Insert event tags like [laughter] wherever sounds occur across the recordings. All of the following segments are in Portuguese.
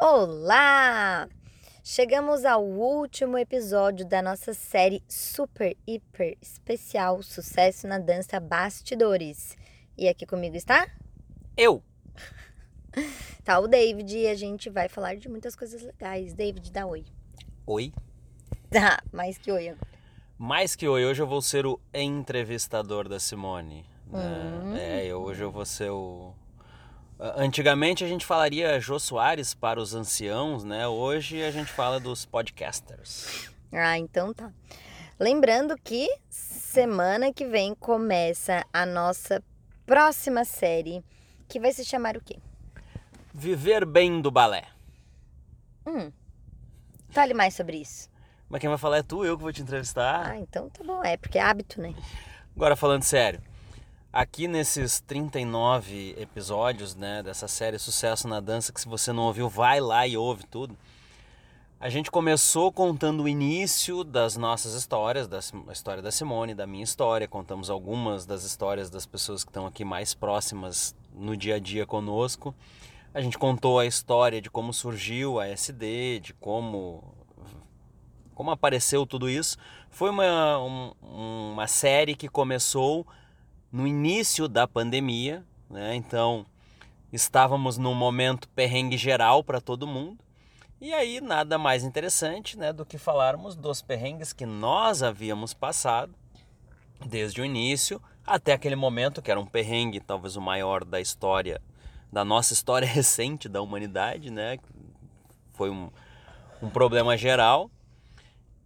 Olá! Chegamos ao último episódio da nossa série super, hiper especial Sucesso na Dança Bastidores. E aqui comigo está? Eu! [laughs] Tá o David e a gente vai falar de muitas coisas legais. David, dá oi. Oi. Tá, [laughs] mais que oi agora. Mais que oi, hoje eu vou ser o entrevistador da Simone. né? Hum. É, hoje eu vou ser o. Antigamente a gente falaria Jô Soares para os anciãos, né? Hoje a gente fala dos podcasters. Ah, então tá. Lembrando que semana que vem começa a nossa próxima série, que vai se chamar o quê? Viver bem do balé. Hum. Fale mais sobre isso. Mas quem vai falar é tu, eu que vou te entrevistar. Ah, então tá bom. É, porque é hábito, né? Agora falando sério, aqui nesses 39 episódios né, dessa série Sucesso na Dança, que se você não ouviu, vai lá e ouve tudo. A gente começou contando o início das nossas histórias, da história da Simone, da minha história. Contamos algumas das histórias das pessoas que estão aqui mais próximas no dia a dia conosco. A gente contou a história de como surgiu a SD, de como como apareceu tudo isso. Foi uma, um- uma série que começou no início da pandemia, né? Então estávamos num momento perrengue geral para todo mundo. E aí nada mais interessante, né, do que falarmos dos perrengues que nós havíamos passado desde o início até aquele momento que era um perrengue, talvez o maior da história, da nossa história [laughs] recente da humanidade, né? Foi um, um problema geral.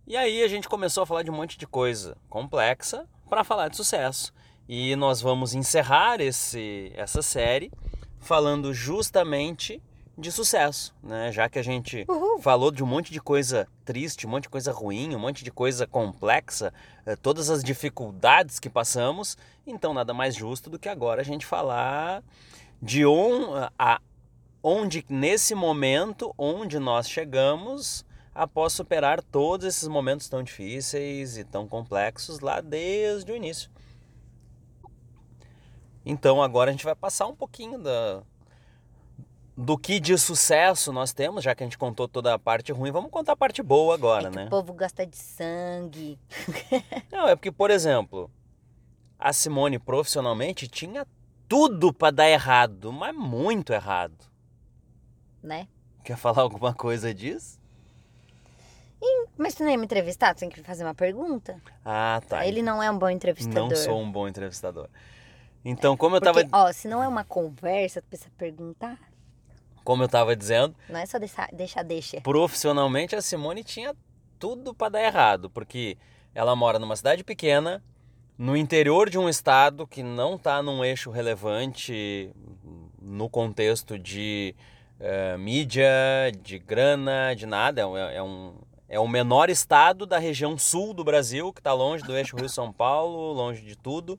E aí a gente começou a falar de um monte de coisa complexa para falar de sucesso. E nós vamos encerrar esse, essa série falando justamente de sucesso, né? Já que a gente Uhul. falou de um monte de coisa triste, um monte de coisa ruim, um monte de coisa complexa, eh, todas as dificuldades que passamos, então nada mais justo do que agora a gente falar de on, a, onde nesse momento onde nós chegamos após superar todos esses momentos tão difíceis e tão complexos lá desde o início. Então agora a gente vai passar um pouquinho da, do que de sucesso nós temos, já que a gente contou toda a parte ruim, vamos contar a parte boa agora, é né? o povo gosta de sangue. [laughs] Não, é porque, por exemplo, a Simone profissionalmente tinha tudo para dar errado, mas muito errado. né? Quer falar alguma coisa disso? Mas tu não ia me entrevistar? Tu tem que fazer uma pergunta? Ah, tá. Ele não é um bom entrevistador. Não sou um bom entrevistador. Então, como eu tava, Porque, ó, se não é uma conversa, tu precisa perguntar. como eu tava dizendo, Não é só deixar, deixa, deixa. profissionalmente a Simone tinha tudo para dar errado, porque ela mora numa cidade pequena, no interior de um estado que não está num eixo relevante no contexto de eh, mídia, de grana, de nada. É um- É um, é o menor estado da região sul do Brasil, que está longe do eixo Rio-São Paulo, longe de tudo.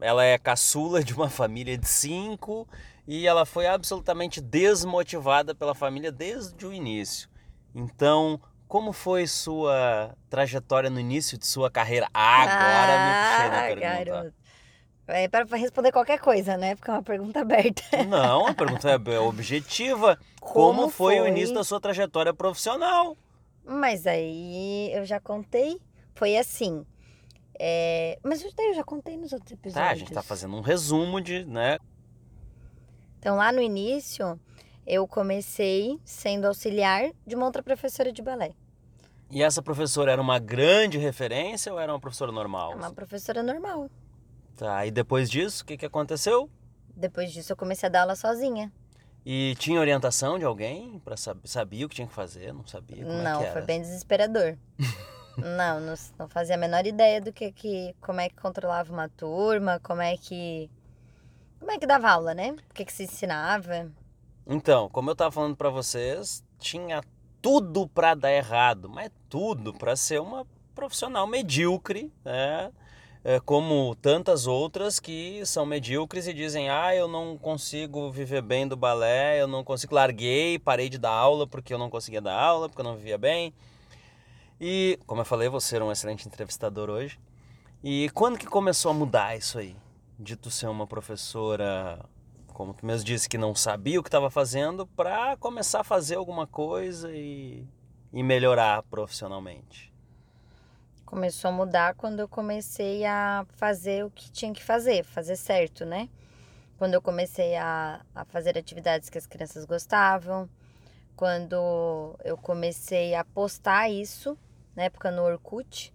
Ela é caçula de uma família de cinco e ela foi absolutamente desmotivada pela família desde o início. Então, como foi sua trajetória no início de sua carreira? Agora me puxei na Ah, pergunta. É para responder qualquer coisa, né? Porque é uma pergunta aberta. Não, a pergunta é objetiva. Como, foi, o início da sua trajetória profissional? Mas aí eu já contei. Foi assim. É, Mas eu eu já contei nos outros episódios. Tá, a gente tá fazendo um resumo de, né? Então, lá no início, eu comecei sendo auxiliar de uma outra professora de balé. E essa professora era uma grande referência ou era uma professora normal? É uma professora normal. Tá, e depois disso, o que, que aconteceu? Depois disso, eu comecei a dar aula sozinha. E tinha orientação de alguém para saber, sabia o que tinha que fazer? Não sabia como não, é que era? foi bem desesperador. [laughs] não, não, não fazia a menor ideia do que, que como é que controlava uma turma, como é que como é que dava aula, né? O que que se ensinava? Então, como eu tava falando para vocês, tinha tudo para dar errado, mas tudo para ser uma profissional medíocre, né? É, como tantas outras que são medíocres e dizem: ah, eu não consigo viver bem do balé, eu não consigo, larguei, parei de dar aula porque eu não conseguia dar aula, porque eu não vivia bem. E, como eu falei, você era um excelente entrevistador hoje. E quando que começou a mudar isso aí? De tu ser uma professora como tu mesmo disse, que não sabia o que estava fazendo, para começar a fazer alguma coisa e, e melhorar profissionalmente? Começou a mudar quando eu comecei a fazer o que tinha que fazer, fazer certo, né? Quando eu comecei a, a fazer atividades que as crianças gostavam, quando eu comecei a postar isso, na época no Orkut,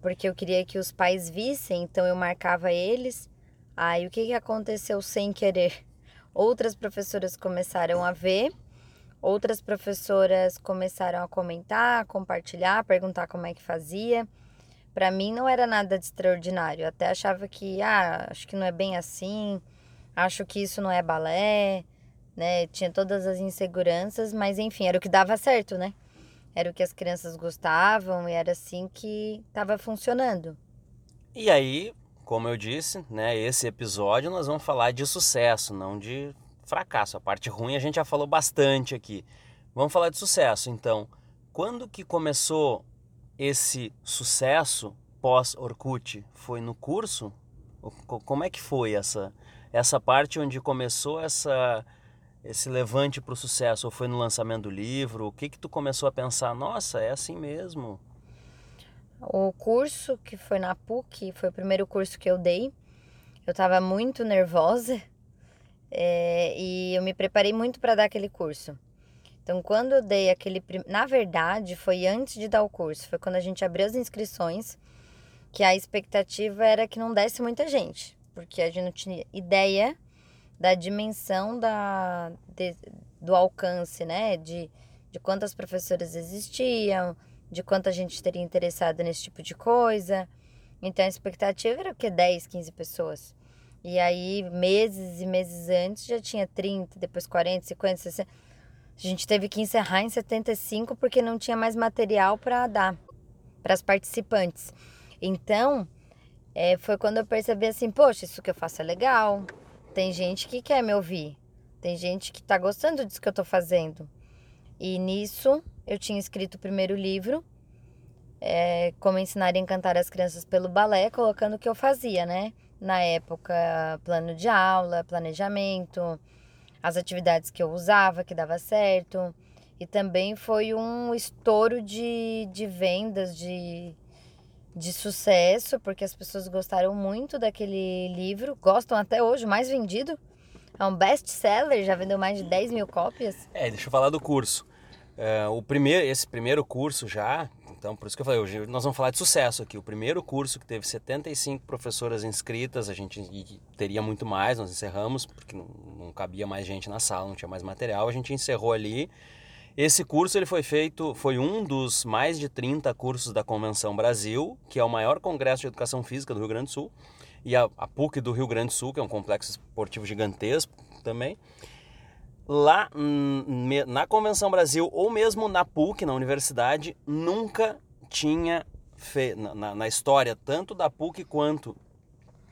porque eu queria que os pais vissem, então eu marcava eles. Aí o que, que aconteceu sem querer? Outras professoras começaram a ver, outras professoras começaram a comentar, compartilhar, perguntar como é que fazia. Para mim não era nada de extraordinário, eu até achava que, ah, acho que não é bem assim, acho que isso não é balé, né? Tinha todas as inseguranças, mas enfim, era o que dava certo, né? Era o que as crianças gostavam e era assim que estava funcionando. E aí, como eu disse, né, esse episódio nós vamos falar de sucesso, não de fracasso. A parte ruim a gente já falou bastante aqui. Vamos falar de sucesso. Então, quando que começou esse sucesso pós Orkut? Foi no curso? Como é que foi essa essa parte onde começou essa esse levante para o sucesso? Ou foi no lançamento do livro? O que que tu começou a pensar? Nossa, é assim mesmo. O curso que foi na PUC foi o primeiro curso que eu dei. Eu estava muito nervosa é, e eu me preparei muito para dar aquele curso. Então, quando eu dei aquele. Na verdade, foi antes de dar o curso, foi quando a gente abriu as inscrições, que a expectativa era que não desse muita gente, porque a gente não tinha ideia da dimensão da, de, do alcance, né? De, de quantas professoras existiam, de quanta gente teria interessado nesse tipo de coisa. Então a expectativa era o que? 10, 15 pessoas. E aí, meses e meses antes, já tinha 30, depois 40, 50, 60. A gente teve que encerrar em 75 porque não tinha mais material para dar para as participantes. Então, é, foi quando eu percebi assim: poxa, isso que eu faço é legal, tem gente que quer me ouvir. Tem gente que está gostando disso que eu estou fazendo. E nisso eu tinha escrito o primeiro livro, é, Como Ensinar e Encantar as Crianças pelo Balé, colocando o que eu fazia, né? Na época, plano de aula, planejamento, as atividades que eu usava, que dava certo. E também foi um estouro de, de vendas, de, de sucesso, porque as pessoas gostaram muito daquele livro, gostam até hoje, mais vendido. É um best-seller, já vendeu mais de 10 mil cópias. É, deixa eu falar do curso. É, o primeiro, esse primeiro curso já, então por isso que eu falei, hoje nós vamos falar de sucesso aqui. O primeiro curso que teve 75 professoras inscritas, a gente teria muito mais, nós encerramos, porque não, não cabia mais gente na sala, não tinha mais material, a gente encerrou ali esse curso ele foi feito, foi um dos mais de 30 cursos da Convenção Brasil, que é o maior congresso de educação física do Rio Grande do Sul, e a, a PUC do Rio Grande do Sul, que é um complexo esportivo gigantesco também. Lá na Convenção Brasil, ou mesmo na PUC, na universidade, nunca tinha na, na história tanto da PUC quanto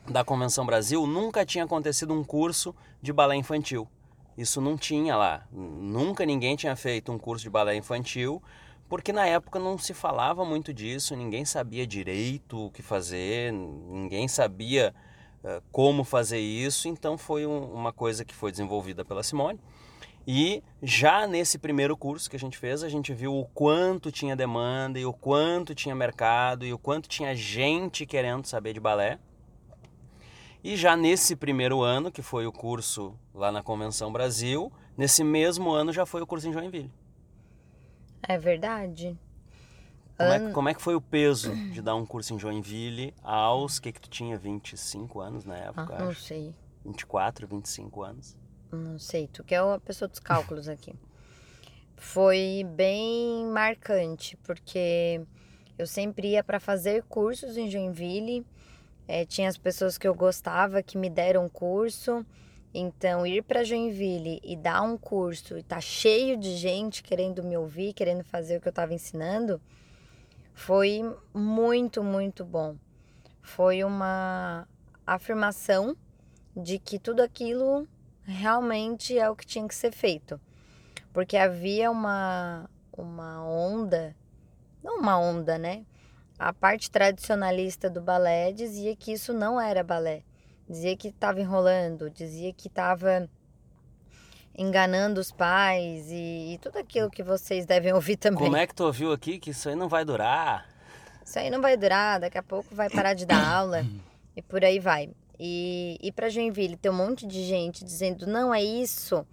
da Convenção Brasil, nunca tinha acontecido um curso de balé infantil. Isso não tinha lá. Nunca ninguém tinha feito um curso de balé infantil, porque na época não se falava muito disso, ninguém sabia direito o que fazer, ninguém sabia uh, como fazer isso, então foi um, uma coisa que foi desenvolvida pela Simone. E já nesse primeiro curso que a gente fez, a gente viu o quanto tinha demanda e o quanto tinha mercado e o quanto tinha gente querendo saber de balé. E já nesse primeiro ano, que foi o curso lá na Convenção Brasil, nesse mesmo ano já foi o curso em Joinville. É verdade. Como, é, como é que foi o peso de dar um curso em Joinville aos que que tu tinha 25 anos na época? Ah, não acho? sei. 24, 25 anos. Não sei, tu que é uma pessoa dos cálculos aqui. Foi bem marcante, porque eu sempre ia para fazer cursos em Joinville é, tinha as pessoas que eu gostava que me deram curso. Então, ir para Joinville e dar um curso e tá cheio de gente querendo me ouvir, querendo fazer o que eu estava ensinando, foi muito, muito bom. Foi uma afirmação de que tudo aquilo realmente é o que tinha que ser feito. Porque havia uma, uma onda, não uma onda, né? A parte tradicionalista do balé dizia que isso não era balé, dizia que estava enrolando, dizia que estava enganando os pais e, e, tudo aquilo que vocês devem ouvir também. Como é que tu ouviu aqui que isso aí não vai durar? Isso aí não vai durar, daqui a pouco vai parar de dar [coughs] aula e por aí vai. E, e para Joinville tem um monte de gente dizendo não é isso.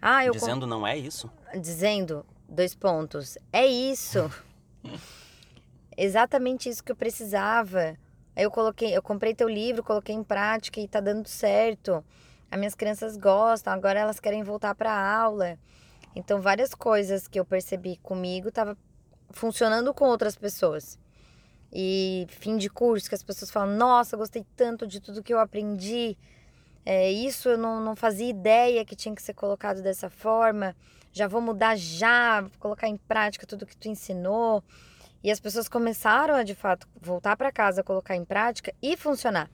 Ah, eu dizendo não é isso? Dizendo dois pontos. É isso. [laughs] Exatamente isso que eu precisava. Eu coloquei, eu comprei teu livro, coloquei em prática e tá dando certo. As minhas crianças gostam, agora elas querem voltar para aula. Então várias coisas que eu percebi comigo tava funcionando com outras pessoas. E fim de curso que as pessoas falam: "Nossa, gostei tanto de tudo que eu aprendi". É, isso eu não, não fazia ideia que tinha que ser colocado dessa forma. Já vou mudar já, vou colocar em prática tudo que tu ensinou. E as pessoas começaram a, de fato, voltar para casa, colocar em prática e funcionar.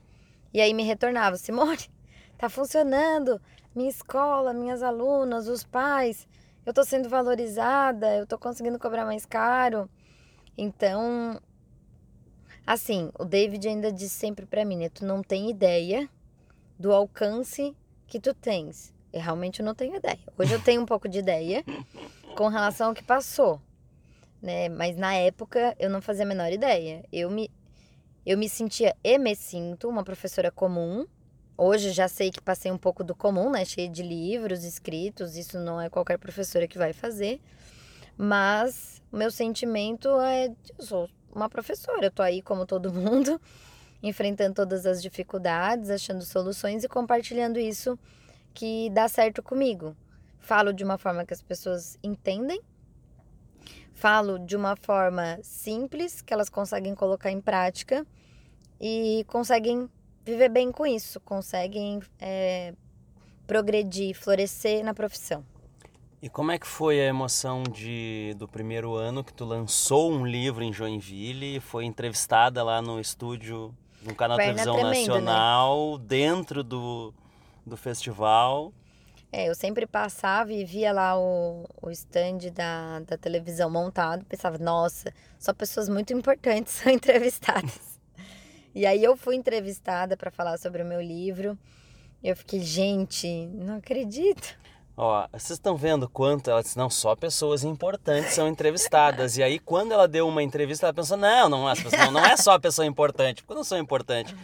E aí me retornava, Simone, tá funcionando. Minha escola, minhas alunas, os pais, eu tô sendo valorizada, eu tô conseguindo cobrar mais caro. Então, assim, o David ainda diz sempre para mim, né, tu não tem ideia do alcance que tu tens. Eu realmente não tenho ideia. Hoje eu tenho um pouco de ideia com relação ao que passou né? Mas na época eu não fazia a menor ideia. Eu me, eu me sentia e me sinto uma professora comum. Hoje já sei que passei um pouco do comum, né? Cheia de livros escritos, isso não é qualquer professora que vai fazer. Mas meu sentimento é: eu sou uma professora, eu tô aí como todo [laughs] mundo, enfrentando todas as dificuldades, achando soluções e compartilhando isso que dá certo comigo. Falo de uma forma que as pessoas entendem falo de uma forma simples, que elas conseguem colocar em prática e conseguem viver bem com isso, conseguem é, progredir, florescer na profissão. E como é que foi a emoção de, do primeiro ano que tu lançou um livro em Joinville e foi entrevistada lá no estúdio, no canal Perna Televisão tremendo, né? Nacional, né? dentro do, do festival? É, eu sempre passava e via lá o, o stand da, da televisão montado, pensava, nossa, só pessoas muito importantes [laughs] são entrevistadas. e aí eu fui entrevistada para falar sobre o meu livro. Eu fiquei, gente, não acredito. Ó, vocês estão vendo quanto ela disse, não, só pessoas importantes são entrevistadas. e aí, quando ela deu uma entrevista, ela pensou, não, não, as pessoas, não, não é só pessoa importante, porque eu não sou importante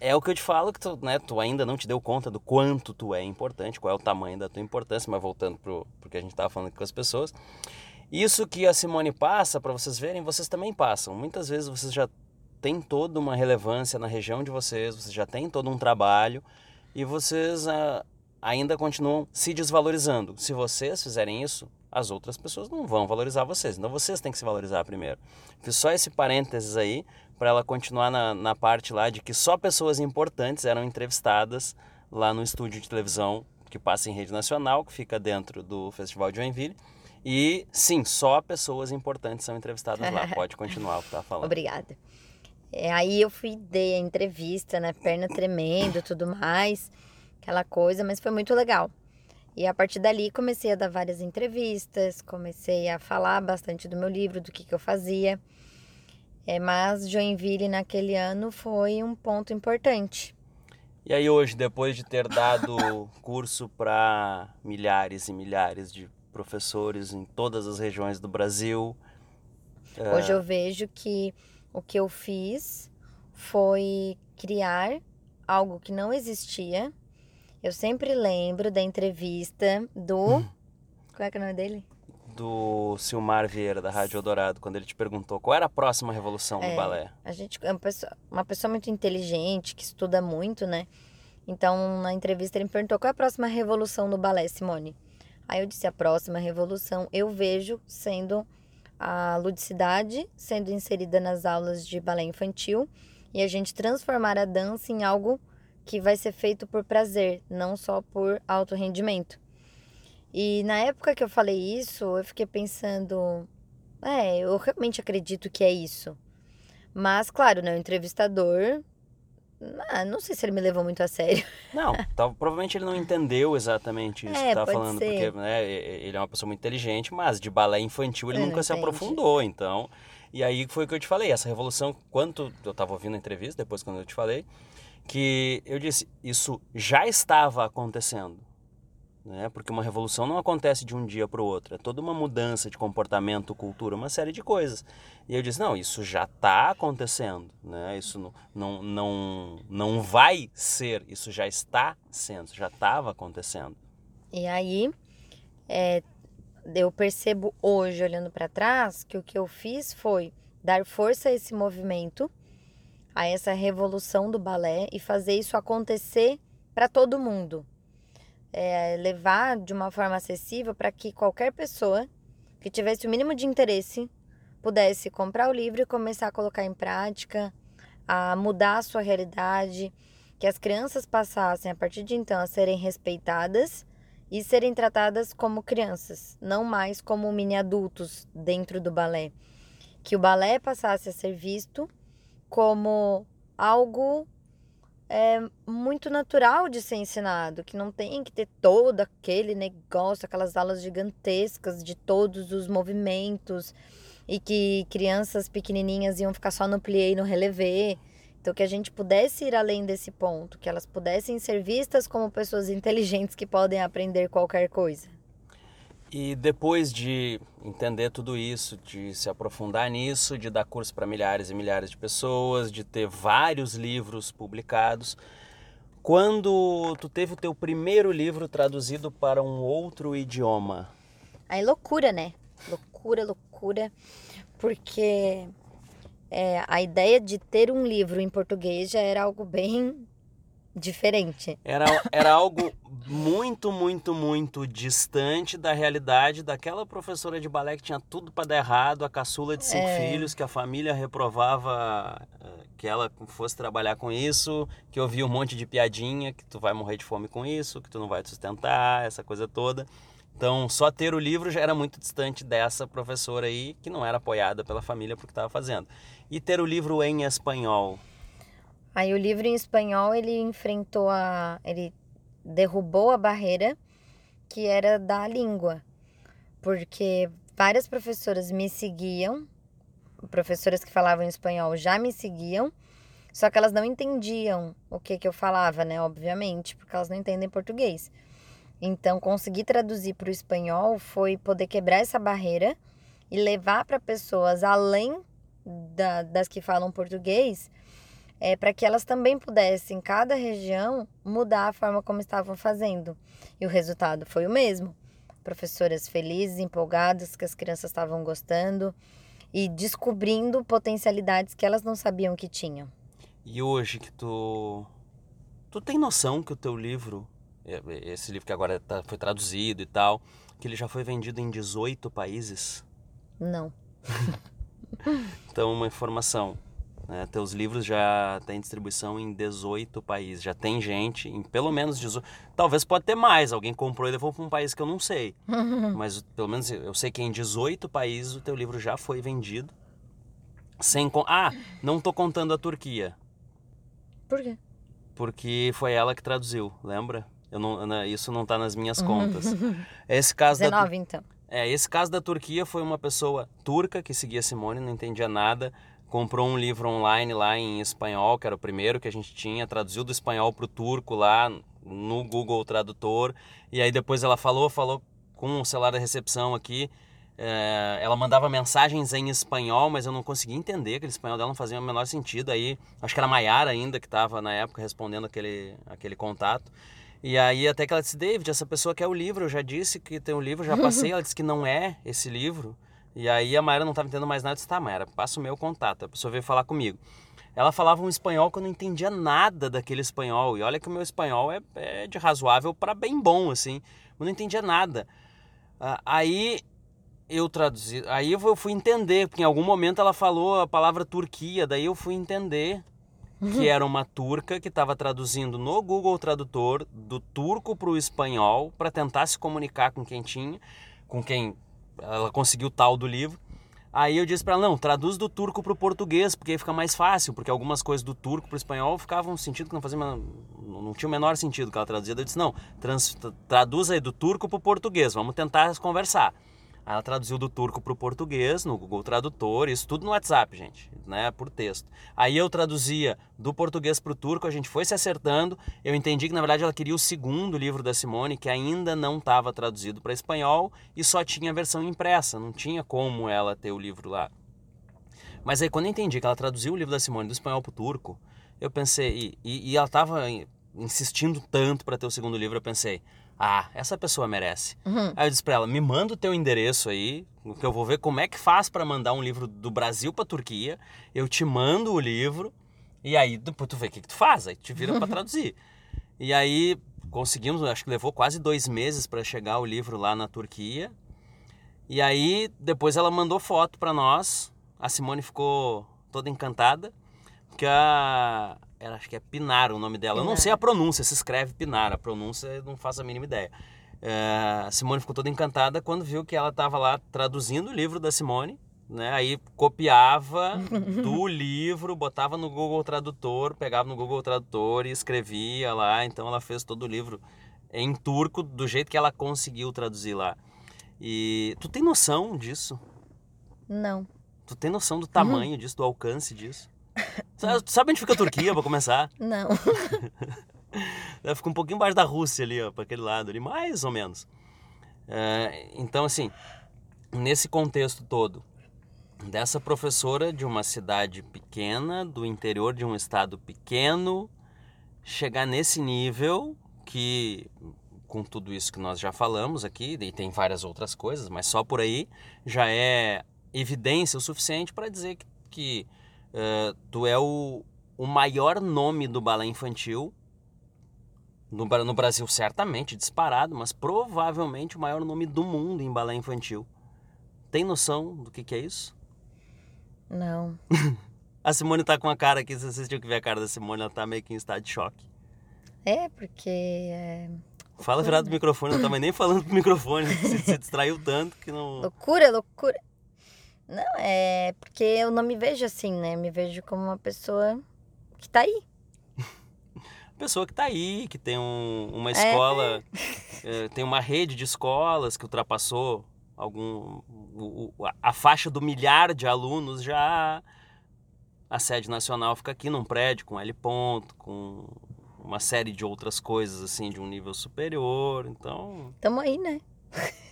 é o que eu te falo que tu, né, tu ainda não te deu conta do quanto tu é importante, qual é o tamanho da tua importância, mas voltando pro, pro que a gente estava falando com as pessoas. Isso que a Simone passa, para vocês verem, vocês também passam. Muitas vezes vocês já têm toda uma relevância na região de vocês, vocês já têm todo um trabalho e vocês ah, ainda continuam se desvalorizando. Se vocês fizerem isso, as outras pessoas não vão valorizar vocês. Então vocês têm que se valorizar primeiro. Fiz só esse parênteses aí para ela continuar na, na parte lá de que só pessoas importantes eram entrevistadas lá no estúdio de televisão que passa em rede nacional, que fica dentro do Festival de Joinville. E sim, só pessoas importantes são entrevistadas lá. [laughs] Pode continuar o que tá falando. Obrigada. É, aí eu fui dei a entrevista, né? Perna tremendo, tudo mais, aquela coisa, mas foi muito legal. E a partir dali comecei a dar várias entrevistas, comecei a falar bastante do meu livro, do que, que eu fazia. É, mas Joinville naquele ano foi um ponto importante. E aí hoje, depois de ter dado [laughs] curso para milhares e milhares de professores em todas as regiões do Brasil, é, hoje eu vejo que o que eu fiz foi criar algo que não existia. Eu sempre lembro da entrevista do. Hum. Qual é, que é o nome dele? Do Silmar Vieira, da Rádio Eldorado, quando ele te perguntou qual era a próxima revolução é, do balé. A gente é uma pessoa, uma pessoa muito inteligente, que estuda muito, né? Então, na entrevista, ele me perguntou qual é a próxima revolução do balé, Simone. Aí eu disse: a próxima revolução eu vejo sendo a ludicidade sendo inserida nas aulas de balé infantil e a gente transformar a dança em algo que vai ser feito por prazer, não só por alto rendimento. E na época que eu falei isso, eu fiquei pensando, é, eu realmente acredito que é isso. Mas, claro, né, o entrevistador, ah, não sei se ele me levou muito a sério. [laughs] Não, tá, provavelmente ele não entendeu exatamente isso é, que tá falando, ser. porque né, ele é uma pessoa muito inteligente, mas de balé infantil ele eu nunca se aprofundou, então. E aí foi o que eu te falei, essa revolução, quanto eu tava ouvindo a entrevista, depois quando eu te falei, que eu disse, isso já estava acontecendo. Né? Porque uma revolução não acontece de um dia para o outro, é toda uma mudança de comportamento, cultura, uma série de coisas. E eu disse, não, isso já está acontecendo, né? isso não, não, não, não vai ser, isso já está sendo, já estava acontecendo. E aí, é, eu percebo hoje, olhando para trás, que o que eu fiz foi dar força a esse movimento, a essa revolução do balé e fazer isso acontecer para todo mundo. É, levar de uma forma acessível para que qualquer pessoa que tivesse o mínimo de interesse pudesse comprar o livro e começar a colocar em prática, a mudar a sua realidade, que as crianças passassem a partir de então a serem respeitadas e serem tratadas como crianças, não mais como mini adultos dentro do balé. Que o balé passasse a ser visto como algo é, muito natural de ser ensinado, que não tem que ter todo aquele negócio, aquelas aulas gigantescas de todos os movimentos e que crianças pequenininhas iam ficar só no plié e no relevé. Então, que a gente pudesse ir além desse ponto, que elas pudessem ser vistas como pessoas inteligentes que podem aprender qualquer coisa. E depois de entender tudo isso, de se aprofundar nisso, de dar curso para milhares e milhares de pessoas, de ter vários livros publicados, quando tu teve o teu primeiro livro traduzido para um outro idioma? Aí loucura, né? Loucura, loucura, porque é, a ideia de ter um livro em português já era algo bem diferente. Era, era algo muito, muito, muito distante da realidade daquela professora de balé que tinha tudo para dar errado, a caçula de cinco é. filhos, que a família reprovava eh, que ela fosse trabalhar com isso, que ouvia um monte de piadinha, que tu vai morrer de fome com isso, que tu não vai te sustentar, essa coisa toda. Então, só ter o livro já era muito distante dessa professora aí, que não era apoiada pela família porque estava fazendo. E ter o livro em espanhol. Aí o livro em espanhol, ele enfrentou a ele derrubou a barreira que era da língua. Porque várias professoras me seguiam, professoras que falavam espanhol já me seguiam, só que elas não entendiam o que que eu falava, né, obviamente, porque elas não entendem português. Então, conseguir traduzir para o espanhol foi poder quebrar essa barreira e levar para pessoas além da, das que falam português, é, para que elas também pudessem, em cada região, mudar a forma como estavam fazendo. E o resultado foi o mesmo. Professoras felizes, empolgadas, que as crianças estavam gostando e descobrindo potencialidades que elas não sabiam que tinham. E hoje que tu tu tem noção que o teu livro é, esse livro que agora tá, foi traduzido e tal, que ele já foi vendido em 18 países? Não. [laughs] então, uma informação. Né? Teus livros já têm distribuição em 18 países. Já tem gente em pelo menos 18. Talvez pode ter mais. Alguém comprou e levou para um país que eu não sei. [laughs] Mas pelo menos eu sei que em 18 países o teu livro já foi vendido. Sem Ah, não estou contando a Turquia. Por quê? Porque foi ela que traduziu, lembra? Eu não, isso não está nas minhas [laughs] contas. Esse caso 19, da, então. É, esse caso da Turquia foi uma pessoa turca que seguia Simone, não entendia nada, comprou um livro online lá em espanhol, que era o primeiro que a gente tinha, traduziu do espanhol para o turco lá no Google Tradutor, e aí depois ela falou, falou com o celular da recepção aqui, é, ela mandava mensagens em espanhol, mas eu não conseguia entender, aquele espanhol dela não fazia o menor sentido, aí acho que era Maiara ainda que estava na época respondendo aquele, aquele contato, e aí até que ela disse, David, essa pessoa quer o livro, eu já disse que tem o um livro, já passei, [laughs] ela disse que não é esse livro. E aí a Mayra não estava entendendo mais nada, eu disse, tá Mayra, passa o meu contato, a pessoa veio falar comigo. Ela falava um espanhol que eu não entendia nada daquele espanhol, e olha que o meu espanhol é, é de razoável para bem bom, assim, eu não entendia nada. Ah, aí eu traduzi, aí eu fui entender, porque em algum momento ela falou a palavra Turquia, daí eu fui entender [laughs] que era uma turca que estava traduzindo no Google Tradutor do turco para o espanhol para tentar se comunicar com quem tinha, com quem ela conseguiu tal do livro. Aí eu disse para ela, não, traduz do turco para o português, porque aí fica mais fácil, porque algumas coisas do turco para o espanhol ficavam sentido que não fazia, não tinha o menor sentido que ela traduzia. Eu disse, não, trans, traduz aí do turco para o português, vamos tentar conversar. Ela traduziu do turco para o português no Google Tradutor, isso tudo no WhatsApp, gente, né, por texto. Aí eu traduzia do português para o turco, a gente foi se acertando. Eu entendi que na verdade ela queria o segundo livro da Simone, que ainda não estava traduzido para espanhol e só tinha a versão impressa, não tinha como ela ter o livro lá. Mas aí quando eu entendi que ela traduziu o livro da Simone do espanhol para o turco, eu pensei, e, e, e ela estava insistindo tanto para ter o segundo livro, eu pensei, ah, essa pessoa merece. Uhum. Aí eu disse para ela, me manda o teu endereço aí, que eu vou ver como é que faz para mandar um livro do Brasil para Turquia. Eu te mando o livro e aí depois tu vê o que, que tu faz, aí te vira para traduzir. E aí conseguimos, acho que levou quase dois meses para chegar o livro lá na Turquia. E aí depois ela mandou foto para nós. A Simone ficou toda encantada, porque a, ela, acho que é Pinar o nome dela. Pinar. Eu não sei a pronúncia, se escreve Pinar, a pronúncia eu não faço a mínima ideia. É, a Simone ficou toda encantada quando viu que ela estava lá traduzindo o livro da Simone, né? Aí copiava [laughs] do livro, botava no Google Tradutor, pegava no Google Tradutor e escrevia lá. Então ela fez todo o livro em turco do jeito que ela conseguiu traduzir lá. E tu tem noção disso? Não. Tu tem noção do tamanho uhum. [laughs] disso, do alcance disso? Tu sabe onde fica a Turquia, para começar? [laughs] Não. [laughs] Fica um pouquinho embaixo da Rússia ali, ó, para aquele lado ali, mais ou menos. É, então, assim, nesse contexto todo, dessa professora de uma cidade pequena, do interior de um estado pequeno, chegar nesse nível que, com tudo isso que nós já falamos aqui, e tem várias outras coisas, mas só por aí já é evidência o suficiente para dizer que, que Uh, tu é o, o maior nome do balé infantil no, no Brasil, certamente, disparado, mas provavelmente o maior nome do mundo em balé infantil. Tem noção do que, que é isso? Não. [laughs] a Simone tá com a cara aqui, se vocês tinham que ver a cara da Simone, ela tá meio que em estado de choque. É, porque. É... Fala virado do microfone, não tava nem falando pro microfone, [laughs] se, se distraiu tanto que não. Loucura, loucura. Não, é porque eu não me vejo assim, né? Me vejo como uma pessoa que tá aí. [laughs] pessoa que tá aí, que tem um, uma é. escola, é. [laughs] É, tem uma rede de escolas que ultrapassou algum o, a faixa do milhar de alunos já. A sede nacional fica aqui num prédio com L ponto, com uma série de outras coisas assim de um nível superior, então. Tamo aí, né? [laughs]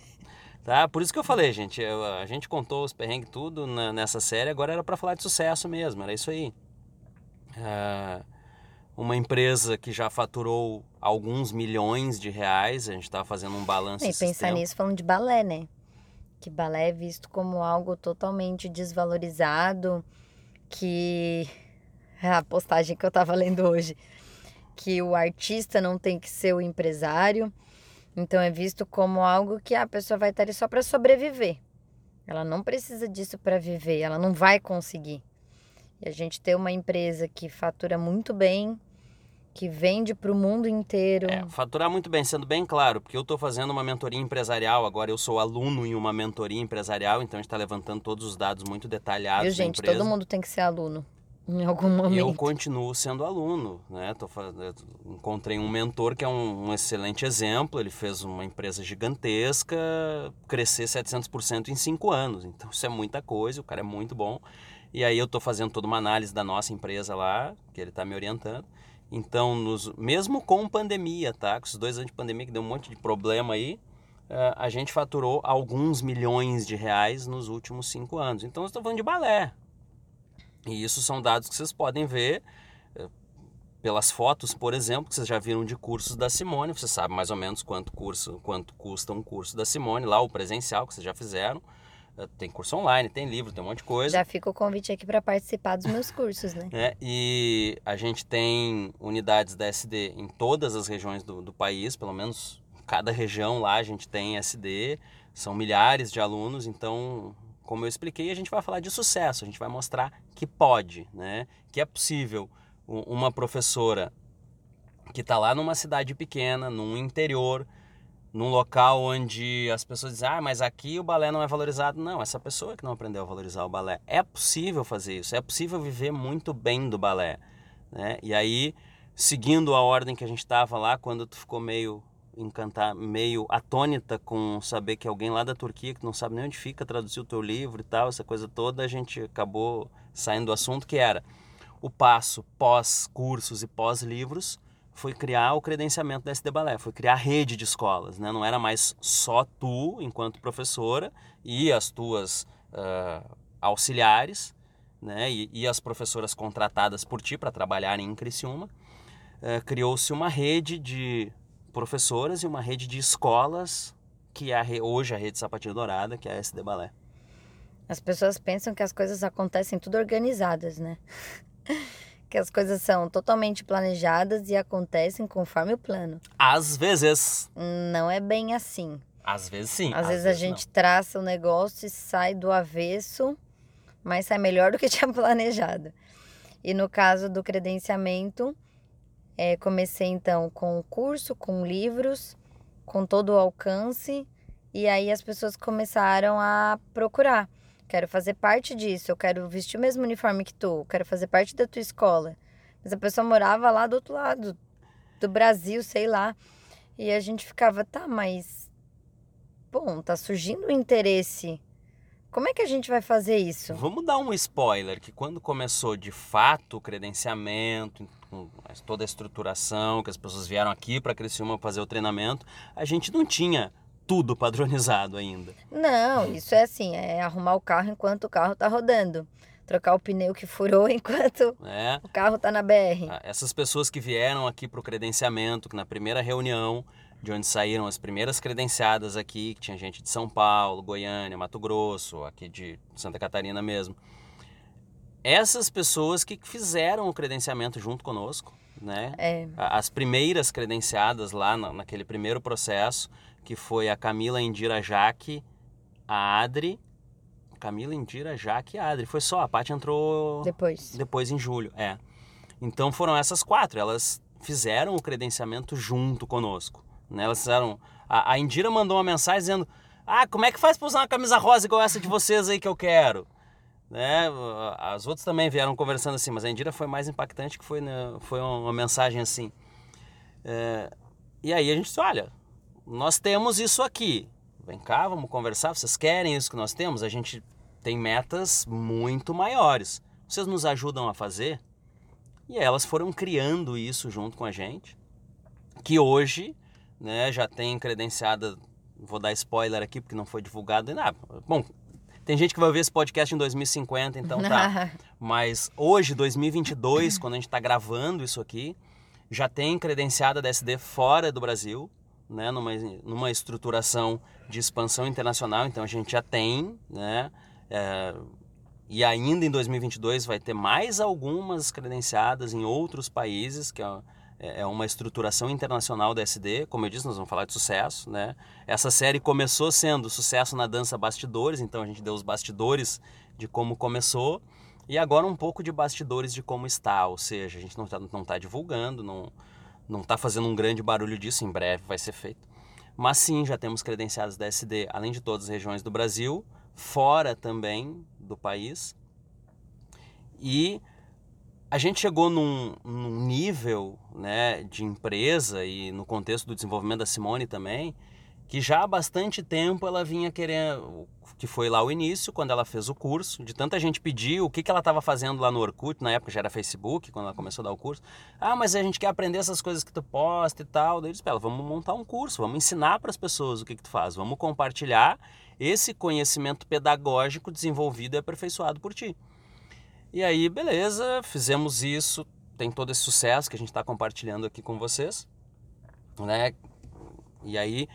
Tá? Por isso que eu falei, gente, a gente contou os perrengues tudo na, nessa série, agora era para falar de sucesso mesmo, era isso aí. É, uma empresa que já faturou alguns milhões de reais, a gente estava fazendo um balanço. E pensar nisso falando de balé, né? Que balé é visto como algo totalmente desvalorizado, que [laughs] a postagem que eu estava lendo hoje, que o artista não tem que ser o empresário. Então é visto como algo que a pessoa vai estar ali só para sobreviver. Ela não precisa disso para viver, ela não vai conseguir. E a gente ter uma empresa que fatura muito bem, que vende para o mundo inteiro. É, faturar muito bem, sendo bem claro, porque eu estou fazendo uma mentoria empresarial, agora eu sou aluno em uma mentoria empresarial, então a gente está levantando todos os dados muito detalhados. Viu, gente? Todo mundo tem que ser aluno [laughs] em algum momento. Eu continuo sendo aluno, né? Tô, encontrei um mentor que é um, um, excelente exemplo. Ele fez uma empresa gigantesca crescer 700% em cinco anos. Então isso é muita coisa. O cara é muito bom. E aí eu estou fazendo toda uma análise da nossa empresa lá, que ele está me orientando. Então, nos, mesmo com pandemia, tá? Com esses dois anos de pandemia que deu um monte de problema aí, uh, a gente faturou alguns milhões de reais nos últimos cinco anos. Então, eu estou falando de balé. E isso são dados que vocês podem ver eh, pelas fotos, por exemplo, que vocês já viram de cursos da Simone, você sabe mais ou menos quanto curso, quanto custa um curso da Simone, lá o presencial que vocês já fizeram. Eh, tem curso online, tem livro, tem um monte de coisa. Já fica o convite aqui para participar dos meus cursos, né? É, e a gente tem unidades da SD em todas as regiões do, do país, pelo menos cada região lá a gente tem SD, são milhares de alunos, então como eu expliquei, a gente vai falar de sucesso, a gente vai mostrar que pode, né? que é possível uma professora que está lá numa cidade pequena, num interior, num local onde as pessoas dizem, ah, mas aqui o balé não é valorizado. Não, essa pessoa que não aprendeu a valorizar o balé. É possível fazer isso, é possível viver muito bem do balé. Né? E aí, seguindo a ordem que a gente estava lá, quando tu ficou meio encantar, meio atônita com saber que alguém lá da Turquia, que não sabe nem onde fica, traduziu o teu livro e tal, essa coisa toda, a gente acabou saindo do assunto que era o passo pós-cursos e pós-livros foi criar o credenciamento da SD Balé, foi criar a rede de escolas, né? Não era mais só tu, enquanto professora, e as tuas uh, auxiliares, né? E, e, as professoras contratadas por ti para trabalharem em Criciúma. Uh, Criou-se uma rede de professoras e uma rede de escolas, que é a, hoje a Rede Sapatinho Dourada, que é a SD Balé. As pessoas pensam que as coisas acontecem tudo organizadas, né? [laughs] que as coisas são totalmente planejadas e acontecem conforme o plano. Às vezes. Não é bem assim. Às vezes sim. Às, às vezes, vezes, a gente não. traça o negócio e sai do avesso, mas sai melhor do que [laughs] tinha planejado. E no caso do credenciamento, é, comecei então com o curso, com livros, com todo o alcance, e aí as pessoas começaram a procurar. Quero fazer parte disso, eu quero vestir o mesmo uniforme que tu, quero fazer parte da tua escola. Mas a pessoa morava lá do outro lado do Brasil, sei lá. E a gente ficava, tá, mas. Bom, tá surgindo o interesse como é que a gente vai fazer isso? Vamos dar um spoiler que quando começou de fato o credenciamento, toda a estruturação, que as pessoas vieram aqui para Criciúma fazer o treinamento, a gente não tinha tudo padronizado ainda. Não, isso é assim, é arrumar o carro enquanto o carro está rodando. Trocar o pneu que furou [laughs] enquanto é. o carro está na BR. Ah, essas pessoas que vieram aqui para o credenciamento, que na primeira reunião de onde saíram as primeiras credenciadas aqui, que tinha gente de São Paulo, Goiânia, Mato Grosso, aqui de Santa Catarina mesmo. Essas pessoas que fizeram o credenciamento junto conosco, né? É. As primeiras credenciadas lá naquele primeiro processo, que foi a Camila Indira Jaque, a Adri, Camila Indira Jaque e a Adri. Foi só, a Paty entrou depois. Depois em julho, é. Então foram essas quatro, elas fizeram o credenciamento junto conosco. Né? Elas fizeram. A, a Indira mandou uma mensagem dizendo: Ah, como é que faz para usar uma camisa rosa igual essa de vocês aí que eu quero? Né? As outras também vieram conversando assim, mas a Indira foi mais impactante que foi, né? foi uma mensagem assim. É, e aí a gente disse: Olha, nós temos isso aqui. Vem cá, vamos conversar. Vocês querem isso que nós temos? A gente tem metas muito maiores. Vocês nos ajudam a fazer? E elas foram criando isso junto com a gente. Que hoje né? Já tem credenciada, vou dar spoiler aqui porque não foi divulgado. Ah, bom, tem gente que vai ver esse podcast em 2050, então tá. [laughs] Mas hoje, 2022, quando a gente está gravando isso aqui, já tem credenciada da SD fora do Brasil, né? Numa, numa estruturação de expansão internacional, então a gente já tem, né? É, e ainda em 2022 vai ter mais algumas credenciadas em outros países, que é é, é uma estruturação internacional da SD, como eu disse, nós vamos falar de sucesso, né? Essa série começou sendo sucesso na dança bastidores, então a gente deu os bastidores de como começou e agora um pouco de bastidores de como está, ou seja, a gente não está não tá divulgando, não não está fazendo um grande barulho disso, em breve vai ser feito. Mas sim, já temos credenciados da SD, além de todas as regiões do Brasil, fora também do país. E a gente chegou num, num, nível né, de empresa e no contexto do desenvolvimento da Simone também, que já há bastante tempo ela vinha querendo, que foi lá o início, quando ela fez o curso, de tanta gente pedir o que, que ela estava fazendo lá no Orkut, na época já era Facebook, quando ela começou a dar o curso. Ah, mas a gente quer aprender essas coisas que tu posta e tal. Daí eu disse vamos montar um curso, vamos ensinar para as pessoas o que, que tu faz, vamos compartilhar esse conhecimento pedagógico desenvolvido e aperfeiçoado por ti. E aí, beleza, fizemos isso, tem todo esse sucesso que a gente está compartilhando aqui com vocês, né? E aí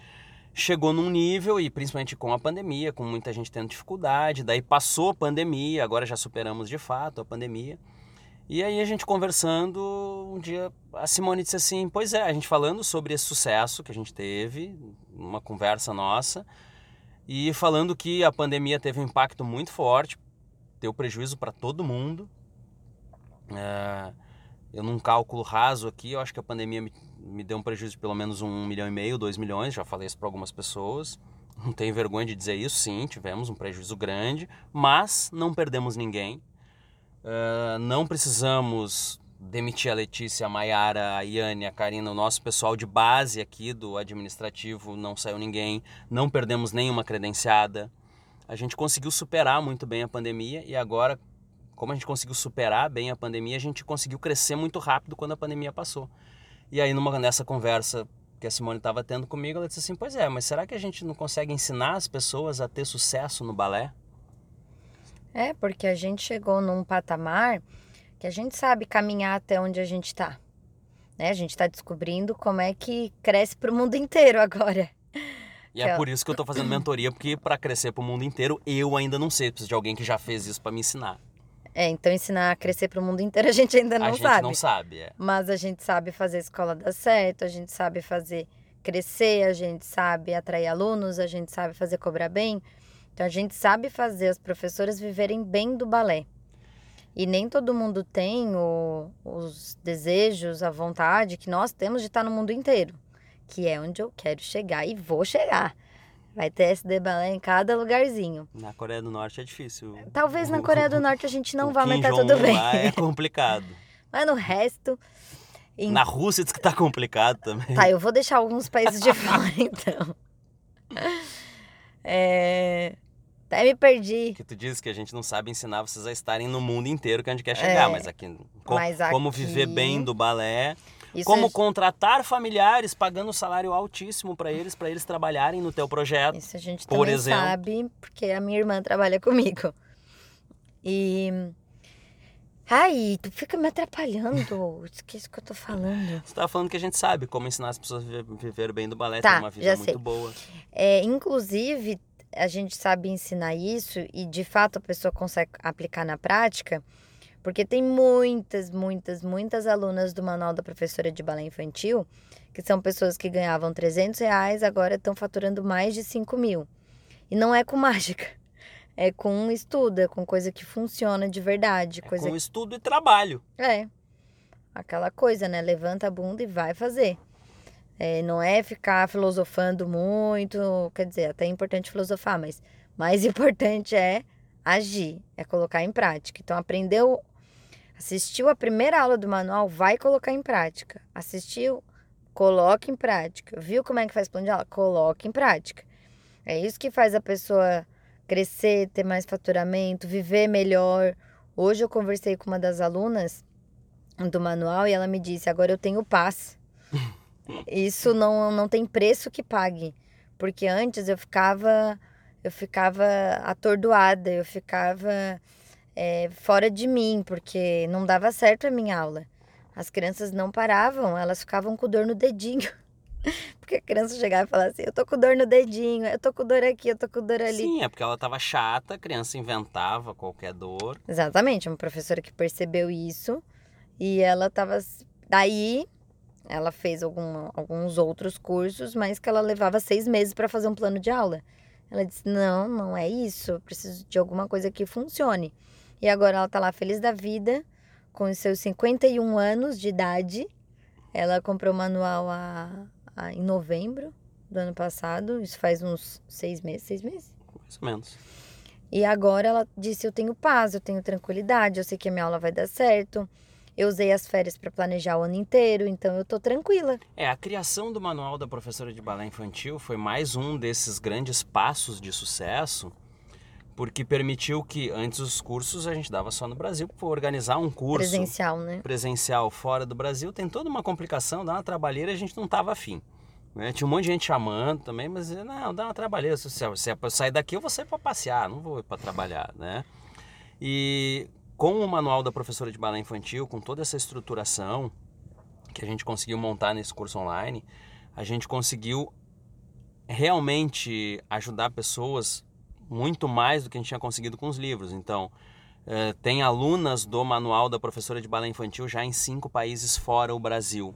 chegou num nível, e principalmente com a pandemia, com muita gente tendo dificuldade, daí passou a pandemia, agora já superamos de fato a pandemia. E aí a gente conversando, um dia a Simone disse assim, pois é, a gente falando sobre esse sucesso que a gente teve, uma conversa nossa, e falando que a pandemia teve um impacto muito forte deu prejuízo para todo mundo. É, eu num cálculo raso aqui, eu acho que a pandemia me, me deu um prejuízo de pelo menos um milhão e meio, dois milhões, já falei isso para algumas pessoas. Não tenho vergonha de dizer isso, sim, tivemos um prejuízo grande, mas não perdemos ninguém. Uh, não precisamos demiti a Letícia, a Maiara, a Iane, a Karina, o nosso pessoal de base aqui do administrativo, não saiu ninguém, não perdemos nenhuma credenciada. A gente conseguiu superar muito bem a pandemia e agora, como a gente conseguiu superar bem a pandemia, a gente conseguiu crescer muito rápido quando a pandemia passou. E aí, numa, nessa conversa que a Simone estava tendo comigo, ela disse assim: Pois é, mas será que a gente não consegue ensinar as pessoas a ter sucesso no balé? É, porque a gente chegou num patamar que a gente sabe caminhar até onde a gente está. Né? A gente está descobrindo como é que cresce para o mundo inteiro agora. E é por isso que eu estou fazendo mentoria, porque para crescer para o mundo inteiro, eu ainda não sei. Preciso de alguém que já fez isso para me ensinar. É, então ensinar a crescer para o mundo inteiro a gente ainda não a sabe. A gente não sabe, é. Mas a gente sabe fazer a escola dar certo, a gente sabe fazer crescer, a gente sabe atrair alunos, a gente sabe fazer cobrar bem. Então a gente sabe fazer as professoras viverem bem do balé. E nem todo mundo tem o, os desejos, a vontade que nós temos de estar no mundo inteiro, que é onde eu quero chegar e vou chegar. Vai ter SD balé em cada lugarzinho. Na Coreia do Norte é difícil. Talvez na Coreia do [laughs] Norte a gente não vá, mas tá tudo bem. É complicado. [laughs] mas no resto. Em... Na Rússia diz que tá complicado também. Tá, eu vou deixar alguns países de [laughs] fora então. É... Até me perdi. Que tu disse que a gente não sabe ensinar vocês a estarem no mundo inteiro que a gente quer chegar, é, mas aqui, com, mas aqui... como viver bem do balé, Isso como é... contratar familiares pagando salário altíssimo para eles, para eles trabalharem no teu projeto. Isso a gente por também exemplo. sabe, porque a minha irmã trabalha comigo. E Ai, tu fica me atrapalhando. Esqueci o que eu tô falando. Você tava falando que a gente sabe como ensinar as pessoas a viver bem do balé, tá, ter uma vida muito sei. boa. É, inclusive, a gente sabe ensinar isso e de fato a pessoa consegue aplicar na prática, porque tem muitas, muitas, muitas alunas do Manual da Professora de Balé Infantil que são pessoas que ganhavam 300 reais, agora estão faturando mais de 5 mil. E não é com [laughs] mágica, é com estudo, é com coisa que funciona de verdade. É coisa com estudo e trabalho. É, aquela coisa, né? Levanta a bunda e vai fazer. É, não é ficar filosofando muito, quer dizer, até é importante filosofar, mas mais [laughs] importante é agir, é colocar em prática. Então, aprendeu, assistiu a primeira aula do manual, vai colocar em prática. Assistiu, coloca em prática. Viu como é que faz plano de aula? Coloca em prática. É isso que faz a pessoa crescer, ter mais faturamento, viver melhor. Hoje eu conversei com uma das alunas do manual e ela me disse: agora eu tenho paz. [laughs] Isso não, não tem preço que pague. Porque antes eu ficava eu ficava atordoada, eu ficava é, fora de mim, porque não dava certo a minha aula. As crianças não paravam, elas ficavam com dor no dedinho. [laughs] Porque a criança chegava e falava assim: Eu tô com dor no dedinho, eu tô com dor aqui, eu tô com dor ali. Sim, é porque ela tava chata, a criança inventava qualquer dor. Exatamente, uma professora que percebeu isso e ela tava. Daí ela fez algum, alguns outros cursos, mas que ela levava seis meses para fazer um plano de aula. Ela disse: Não, não é isso. Eu preciso de alguma coisa que funcione. E agora ela está lá feliz da vida, com os seus 51 anos de idade. Ela comprou o manual a, a, em novembro do ano passado. Isso faz uns seis meses. Seis meses? Mais ou menos. E agora ela disse: Eu tenho paz, eu tenho tranquilidade, eu sei que a minha aula vai dar certo. Eu usei as férias para planejar o ano inteiro, então eu tô tranquila. É, a criação do manual da professora de balé infantil foi mais um desses grandes passos de sucesso, porque permitiu que antes os cursos a gente dava só no Brasil, por organizar um curso presencial, né? Presencial fora do Brasil tem toda uma complicação, dá uma trabalheira, a gente não tava afim. Né? Tinha um monte de gente chamando também, mas não, dá uma trabalheira. Se, se é sair daqui, eu vou sair para passear, não vou ir para trabalhar, né? E com o manual da professora de balé infantil, com toda essa estruturação que a gente conseguiu montar nesse curso online, a gente conseguiu realmente ajudar pessoas muito mais do que a gente tinha conseguido com os livros. Então, eh, tem alunas do manual da professora de balé infantil já em cinco países fora o Brasil.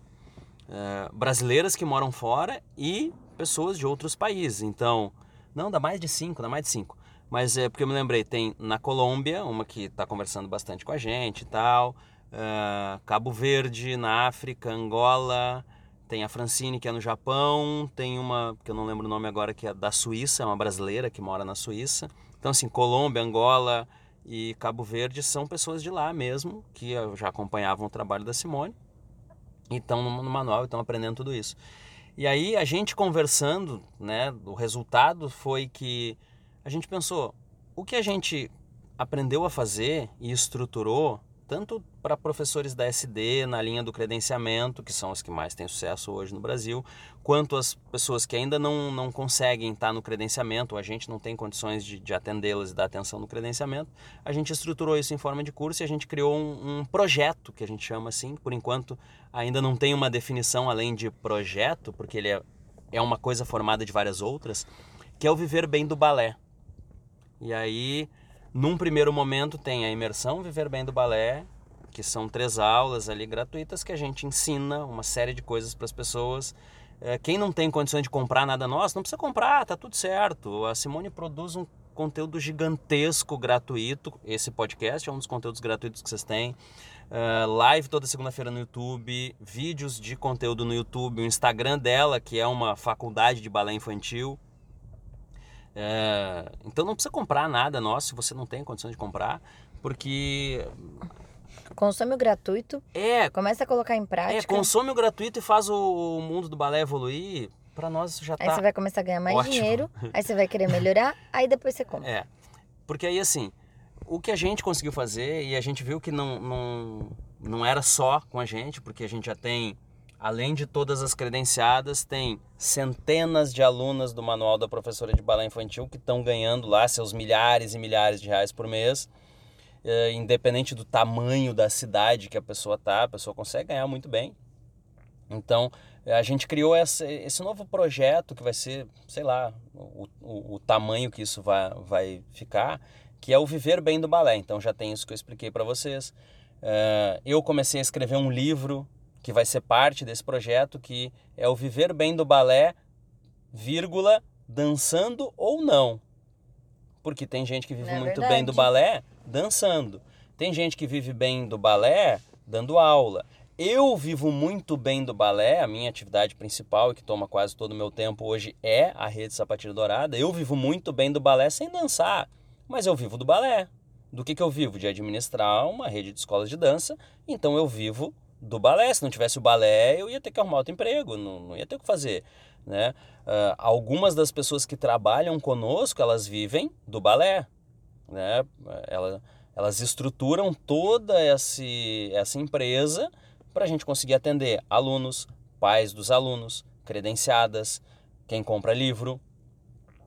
Eh, brasileiras que moram fora e pessoas de outros países. Então, não, dá mais de cinco, dá mais de cinco. Mas é porque eu me lembrei, tem na Colômbia, uma que está conversando bastante com a gente e tal, uh, Cabo Verde, na África, Angola, tem a Francine que é no Japão, tem uma que eu não lembro o nome agora que é da Suíça, é uma brasileira que mora na Suíça. Então assim, Colômbia, Angola, e Cabo Verde são pessoas de lá mesmo, que já acompanhavam o trabalho da Simone, e estão no, manual, estão aprendendo tudo isso. E aí a gente conversando, né, o resultado foi que a gente pensou, o que a gente aprendeu a fazer e estruturou tanto para professores da SD na linha do credenciamento, que são os que mais têm sucesso hoje no Brasil, quanto as pessoas que ainda não, não conseguem estar no credenciamento, a gente não tem condições de, de atendê-las e dar atenção no credenciamento, a gente estruturou isso em forma de curso e a gente criou um, um projeto, que a gente chama assim, por enquanto ainda não tem uma definição além de projeto, porque ele é, é uma coisa formada de várias outras, que é o Viver Bem do Balé. E aí num primeiro momento tem a imersão Viver Bem do Balé, que são três aulas ali gratuitas que a gente ensina uma série de coisas para as pessoas. É, quem não tem condições de comprar nada nosso, não precisa comprar, tá tudo certo. A Simone produz um conteúdo gigantesco gratuito. Esse podcast é um dos conteúdos gratuitos que vocês têm. Uh, live toda segunda-feira no YouTube, vídeos de conteúdo no YouTube, o Instagram dela, que é uma faculdade de balé infantil. É, então não precisa comprar nada nosso se você não tem condição de comprar, porque consome o gratuito. É. Começa a colocar em prática. É, consome o gratuito e faz o, mundo do balé evoluir. Para nós já tá. Aí você vai começar a ganhar mais ótimo. dinheiro, aí você vai querer melhorar, [laughs] aí depois você compra. É. Porque aí assim, o que a gente conseguiu fazer e a gente viu que não, não, não era só com a gente, porque a gente já tem Além de todas as credenciadas, tem centenas de alunas do Manual da Professora de Balé Infantil que estão ganhando lá seus milhares e milhares de reais por mês. É, independente do tamanho da cidade que a pessoa tá, a pessoa consegue ganhar muito bem. Então, a gente criou essa, esse novo projeto que vai ser, sei lá, o, o, o, tamanho que isso vai, vai ficar, que é o Viver Bem do Balé. Então, já tem isso que eu expliquei para vocês. É, eu comecei a escrever um livro que vai ser parte desse projeto, que é o Viver Bem do Balé, vírgula, dançando ou não. Porque tem gente que vive é muito verdade. bem do balé dançando. Tem gente que vive bem do balé dando aula. Eu vivo muito bem do balé, a minha atividade principal e que toma quase todo o meu tempo hoje é a Rede Sapatilha Dourada. Eu vivo muito bem do balé sem dançar, mas eu vivo do balé. Do que, que eu vivo? De administrar uma rede de escolas de dança, então eu vivo do balé. Se não tivesse o balé, eu ia ter que arrumar outro emprego, não, não ia ter o que fazer. Né? Uh, algumas das pessoas que trabalham conosco, elas vivem do balé. Né? Ela, elas estruturam toda esse, essa empresa para a gente conseguir atender alunos, pais dos alunos, credenciadas, quem compra livro,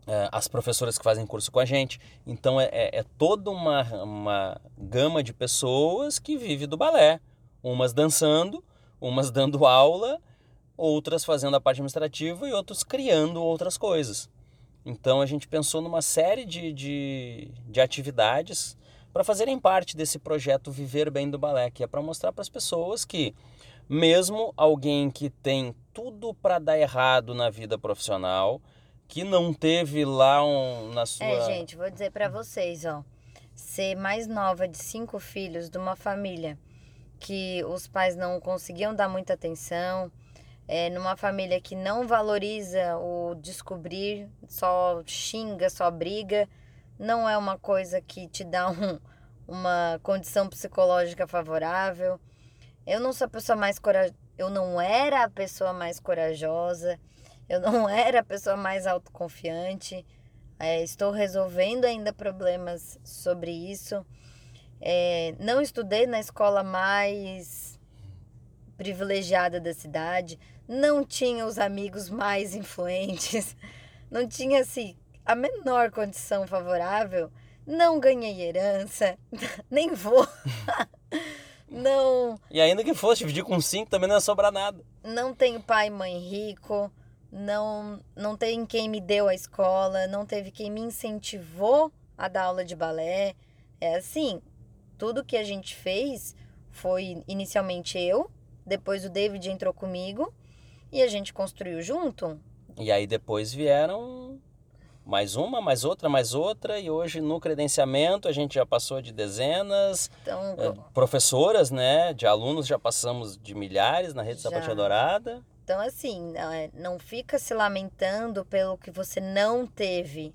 uh, as professoras que fazem curso com a gente. Então é, é, é toda uma, uma gama de pessoas que vive do balé umas dançando, umas [laughs] dando aula, outras fazendo a parte administrativa e outros criando outras coisas. Então a gente pensou numa série de, de, de atividades para fazerem parte desse projeto Viver Bem do Balé, que é para mostrar para as pessoas que, mesmo alguém que tem tudo para dar errado na vida profissional, que não teve lá um, na sua. É, gente, vou dizer para vocês, ó. Ser mais nova de cinco filhos de uma família que os pais não conseguiam dar muita atenção, é, numa família que não valoriza o descobrir, só xinga, só briga, não é uma coisa que te dá um, uma condição psicológica favorável. Eu não sou a pessoa mais corajosa, eu não era a pessoa mais corajosa, eu não [laughs] era a pessoa mais autoconfiante. É, estou resolvendo ainda problemas sobre isso. É, não estudei na escola mais privilegiada da cidade, não tinha os amigos mais influentes, [laughs] não tinha assim a menor condição favorável, não ganhei herança, [laughs] nem vou. [laughs] não. E ainda que fosse dividir com cinco, também não ia sobrar nada. Não tenho pai e mãe rico, não não tem quem me deu a escola, não teve quem me incentivou a dar aula de balé. É assim, tudo que a gente fez foi inicialmente eu, depois o David entrou comigo e a gente construiu junto. E aí depois vieram mais uma, mais outra, mais outra, e hoje no credenciamento a gente já passou de dezenas, então, é, professoras, né, de alunos já passamos de milhares na rede já. Sapatia Dourada. Então assim, não é, fica se lamentando pelo que você não teve.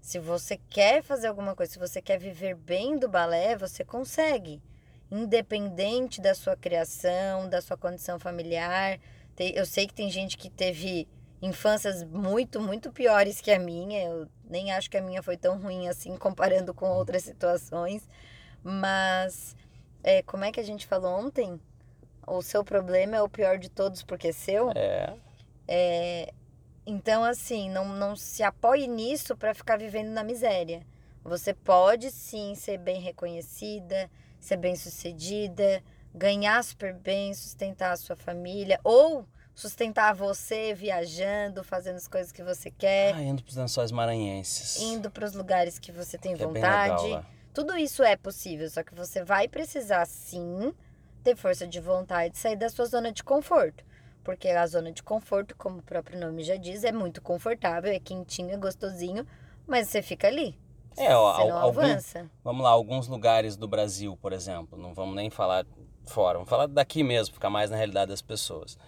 Se você quer fazer alguma coisa, se você quer viver bem do balé, você consegue. Independente da sua criação, da sua condição familiar. Eu sei que tem gente que teve infâncias muito, muito piores que a minha. Eu nem acho que a minha foi tão ruim assim, comparando com outras situações. Mas, é, como é que a gente falou ontem? O seu problema é o pior de todos porque é seu. É. é então, assim, não, não se apoie nisso para ficar vivendo na miséria. Você pode sim ser bem reconhecida, ser bem sucedida, ganhar super bem, sustentar a sua família, ou sustentar você viajando, fazendo as coisas que você quer. Ah, indo para os lençóis maranhenses. Indo para os lugares que você tem que vontade. É legal, Tudo isso é possível, só que você vai precisar sim ter força de vontade de sair da sua zona de conforto. Porque a zona de conforto, como o próprio nome já diz, é muito confortável, é quentinho, é gostosinho, mas você fica ali. É, ó, você não algum, avança. Vamos lá, alguns lugares do Brasil, por exemplo, não vamos nem falar fora, vamos falar daqui mesmo, ficar mais na realidade das pessoas.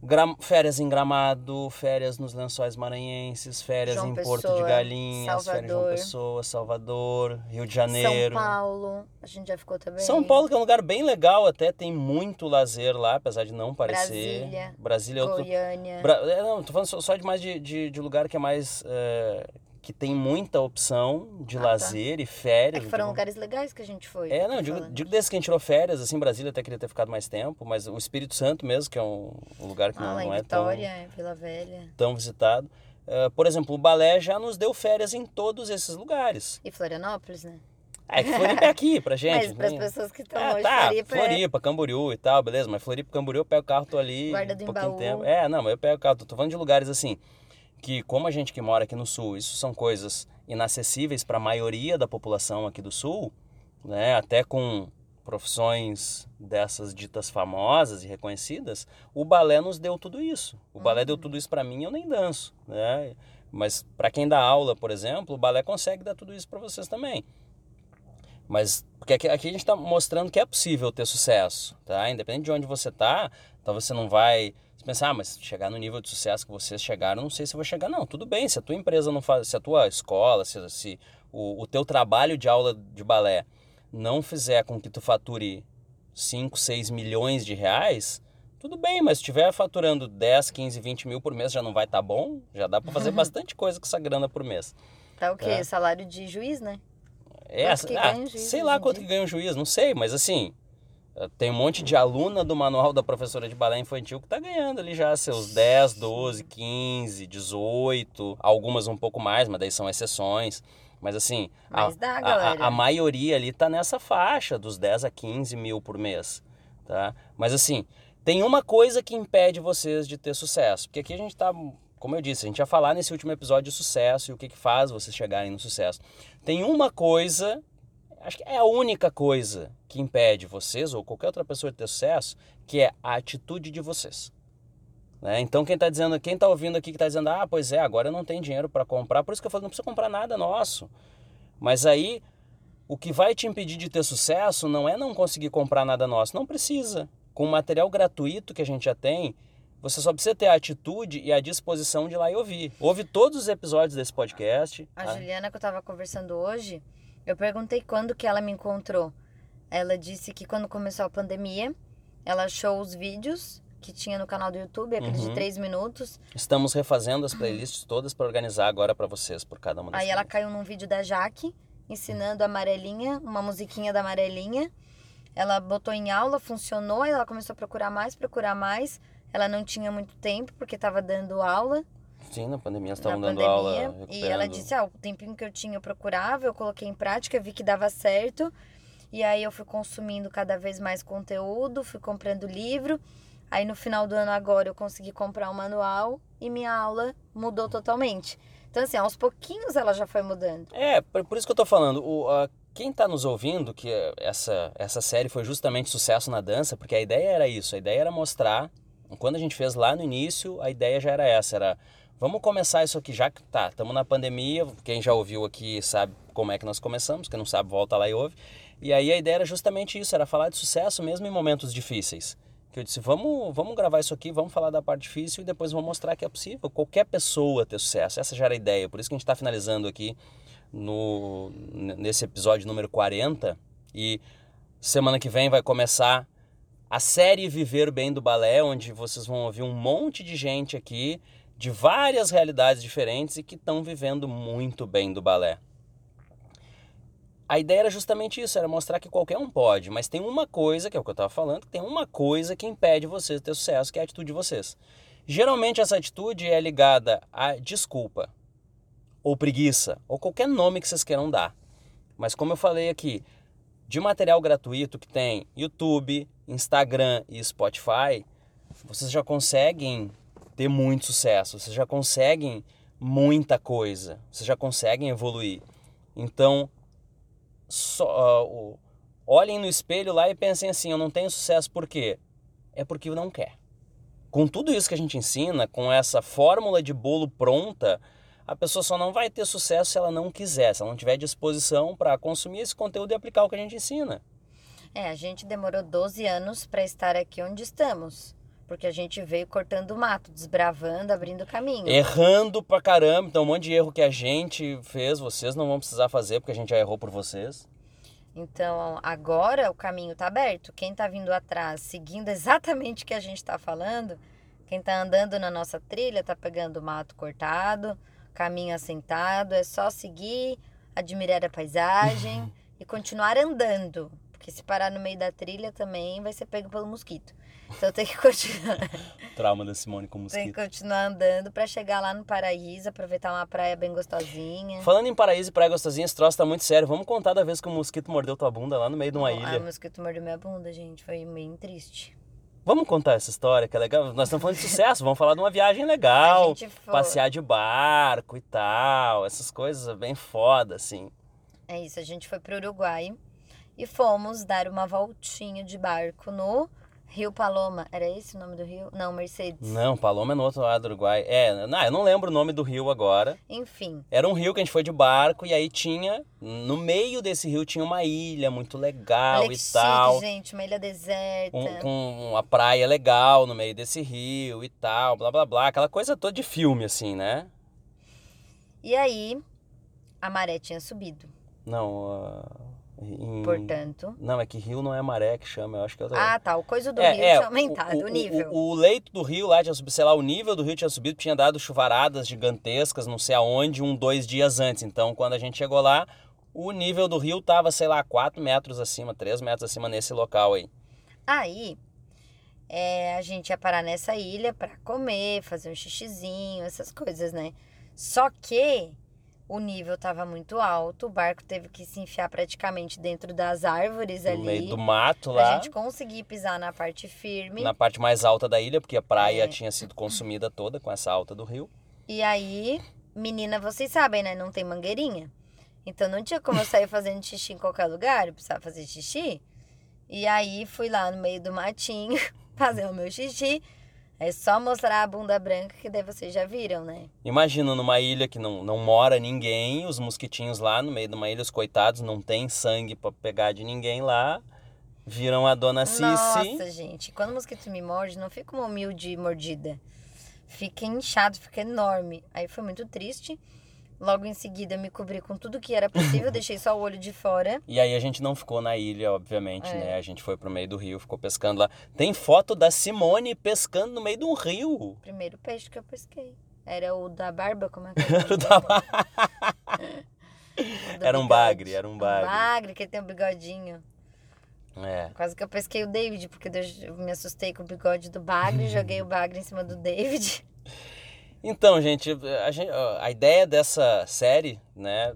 Gram, férias em Gramado, férias nos Lençóis Maranhenses, férias João em Pessoa, Porto de Galinhas, Salvador. férias em João Pessoa, Salvador, Rio de Janeiro. São Paulo, a gente já ficou também. São Paulo que é um lugar bem legal até, tem muito lazer lá, apesar de não parecer. Brasília, Brasília é outro... Goiânia. Bra... É, não, tô falando só de mais de, de, de lugar que é mais... É que tem muita opção de ah, tá. lazer tá. e férias. É que foram lugares legais que a gente foi. É, não, digo, digo desde que a gente tirou férias, assim, Brasília até queria ter ficado mais tempo, mas o Espírito Santo mesmo, que é um, um lugar que ah, não, não é Vitória, tão... Vila Velha. Tão visitado. Uh, por exemplo, o balé já nos deu férias em todos esses lugares. E Florianópolis, né? É que Floripa é aqui pra [laughs] gente. Mas para as pessoas que estão é, hoje, tá, Floripa, Floripa, é... Camboriú e tal, beleza. Mas Floripa, Camboriú, eu pego o carro, tô ali Guarda do um pouquinho Embaú. tempo. É, não, mas eu pego o carro, tô, tô falando de lugares assim, que como a gente que mora aqui no Sul, isso são coisas inacessíveis para a maioria da população aqui do Sul, né? até com profissões dessas ditas famosas e reconhecidas, o balé nos deu tudo isso. O balé deu uhum. tudo isso para mim, eu nem danço, né? Mas para quem dá aula, por exemplo, o balé consegue dar tudo isso para vocês também. Mas porque aqui, aqui a gente está mostrando que é possível ter sucesso, tá? Independente de onde você tá, então você não vai você pensa, ah, mas chegar no nível de sucesso que vocês chegaram, não sei se eu vou chegar. Não, tudo bem, se a tua empresa não faz, se a tua escola, se, se o, o teu trabalho de aula de balé não fizer com que tu fature 5, 6 milhões de reais, tudo bem, mas se estiver faturando 10, 15, 20 mil por mês já não vai estar tá bom? Já dá para fazer [laughs] bastante coisa com essa grana por mês. Tá o quê? É. Salário de juiz, né? É, ah, sei lá quanto que ganha um juiz, não sei, mas assim, tem um monte de aluna do manual da professora de balé infantil que está ganhando ali já seus 10, 12, 15, 18, algumas um pouco mais, mas daí são exceções. Mas assim, mas a, dá, a, a, maioria ali está nessa faixa dos 10 a 15 mil por mês. Tá? Mas assim, tem uma coisa que impede vocês de ter sucesso. Porque aqui a gente está, como eu disse, a gente ia falar nesse último episódio de sucesso e o que, que faz vocês chegarem no sucesso. Tem uma coisa acho que é a única coisa que impede vocês ou qualquer outra pessoa de ter sucesso, que é a atitude de vocês. Né? Então quem está dizendo, quem está ouvindo aqui que está dizendo, ah, pois é, agora eu não tenho dinheiro para comprar, por isso que eu falo, não precisa comprar nada nosso. Mas aí o que vai te impedir de ter sucesso não é não conseguir comprar nada nosso, não precisa. Com o material gratuito que a gente já tem, você só precisa ter a atitude e a disposição de ir lá e ouvir. Ouve todos os episódios desse podcast. A tá? Juliana que eu estava conversando hoje, eu perguntei quando que ela me encontrou. Ela disse que quando começou a pandemia, ela achou os vídeos que tinha no canal do YouTube, aqueles uhum. de 3 minutos. Estamos refazendo as playlists todas para organizar agora para vocês, por cada uma das Aí ela caiu num vídeo da Jaque, ensinando a amarelinha, uma musiquinha da amarelinha. Ela botou em aula, funcionou, aí ela começou a procurar mais, procurar mais. Ela não tinha muito tempo, porque estava dando aula. Sim, na pandemia estavam dando pandemia, aula. E ela disse: ah, o tempinho que eu tinha eu procurava, eu coloquei em prática, vi que dava certo. E aí eu fui consumindo cada vez mais conteúdo, fui comprando livro. Aí no final do ano agora eu consegui comprar um manual e minha aula mudou totalmente. Então, assim, aos pouquinhos ela já foi mudando. É, por isso que eu tô falando. O, a, quem está nos ouvindo, que essa, essa série foi justamente sucesso na dança, porque a ideia era isso, a ideia era mostrar. Quando a gente fez lá no início, a ideia já era essa, era Vamos começar isso aqui, já que tá, estamos na pandemia, quem já ouviu aqui sabe como é que nós começamos, quem não sabe volta lá e ouve. E aí a ideia era justamente isso, era falar de sucesso mesmo em momentos difíceis. que eu disse, vamos, vamos gravar isso aqui, vamos falar da parte difícil e depois vamos mostrar que é possível qualquer pessoa ter sucesso. Essa já era a ideia, por isso que a gente está finalizando aqui no, nesse episódio número 40 e semana que vem vai começar a série Viver Bem do Balé, onde vocês vão ouvir um monte de gente aqui de várias realidades diferentes e que estão vivendo muito bem do balé. A ideia era justamente isso, era mostrar que qualquer um pode, mas tem uma coisa, que é o que eu estava falando, tem uma coisa que impede vocês de ter sucesso, que é a atitude de vocês. Geralmente essa atitude é ligada a desculpa, ou preguiça, ou qualquer nome que vocês queiram dar. Mas como eu falei aqui, de material gratuito que tem YouTube, Instagram e Spotify, vocês já conseguem ter muito sucesso, vocês já conseguem muita coisa, vocês já conseguem evoluir. Então, só, uh, olhem no espelho lá e pensem assim: eu não tenho sucesso por quê? É porque eu não quer. Com tudo isso que a gente ensina, com essa fórmula de bolo pronta, a pessoa só não vai ter sucesso se ela não quiser, se ela não tiver disposição para consumir esse conteúdo e aplicar o que a gente ensina. É, a gente demorou 12 anos para estar aqui onde estamos. Porque a gente veio cortando o mato, desbravando, abrindo caminho. Errando pra caramba. Então, um monte de erro que a gente fez, vocês não vão precisar fazer, porque a gente já errou por vocês. Então, agora o caminho tá aberto. Quem tá vindo atrás, seguindo exatamente o que a gente tá falando, quem tá andando na nossa trilha, tá pegando o mato cortado, caminho assentado, é só seguir, admirar a paisagem [laughs] e continuar andando. Porque se parar no meio da trilha também vai ser pego pelo mosquito. Então tem que continuar. Trauma da Simone com mosquito. Tem que continuar andando para chegar lá no Paraíso, aproveitar uma praia bem gostosinha. Falando em Paraíso e praia gostosinha, esse troço tá muito sério. Vamos contar da vez que o mosquito mordeu tua bunda lá no meio de uma ilha. Ah, o mosquito mordeu minha bunda, gente. Foi meio triste. Vamos contar essa história que é legal. Nós estamos falando de sucesso, vamos falar de uma viagem legal. foi... Passear de barco e tal. Essas coisas bem foda, assim. É isso, a gente foi pro Uruguai e fomos dar uma voltinha de barco no Rio Paloma, era esse o nome do rio? Não, Mercedes. Não, Paloma é no outro lado do Uruguai. É, não, eu não lembro o nome do rio agora. Enfim. Era um rio que a gente foi de barco e aí tinha, no meio desse rio tinha uma ilha muito legal Olha e tal. Chique, gente, uma ilha deserta. Um, com uma praia legal no meio desse rio e tal, blá blá blá, aquela coisa toda de filme assim, né? E aí, a maré tinha subido. Não, uh... Em... Portanto. Não, é que rio não é maré que chama, eu acho que eu tô... Ah, tá. O coisa do é, rio é, tinha aumentado, o, o, o nível. O, o, leito do rio lá tinha subido, sei lá, o nível do rio tinha subido, tinha dado chuvaradas gigantescas, não sei aonde, um, dois dias antes. Então, quando a gente chegou lá, o nível do rio tava, sei lá, quatro metros acima, três metros acima nesse local aí. Aí, é, a gente ia parar nessa ilha para comer, fazer um xixizinho, essas coisas, né? Só que o nível estava muito alto, o barco teve que se enfiar praticamente dentro das árvores no ali. No meio do mato lá. Pra gente conseguir pisar na parte firme. Na parte mais alta da ilha, porque a praia é. tinha sido consumida toda com essa alta do rio. E aí, menina, vocês sabem, né? Não tem mangueirinha. Então não tinha como eu sair fazendo xixi em qualquer lugar, eu precisava fazer xixi. E aí fui lá no meio do matinho [laughs] fazer o meu xixi. É só mostrar a bunda branca que daí vocês já viram, né? Imagina numa ilha que não, não mora ninguém, os mosquitinhos lá no meio de uma ilha, os coitados, não tem sangue para pegar de ninguém lá. Viram a dona Cici. Nossa, gente, quando o mosquito me morde, não fica uma humilde mordida. Fica inchado, fica enorme. Aí foi muito triste. Logo em seguida, me cobri com tudo que era possível, [laughs] deixei só o olho de fora. E aí a gente não ficou na ilha, obviamente, é. né? A gente foi pro meio do rio, ficou pescando lá. Tem foto da Simone pescando no meio de um rio. Primeiro peixe que eu pesquei. Era o da barba, como é que [laughs] era? o da [laughs] Era um bagre, era um bagre. Um bagre, que tem um bigodinho. É. Quase que eu pesquei o David, porque eu me assustei com o bigode do bagre, e joguei o bagre em cima do David. Então, gente a, a ideia dessa série, né,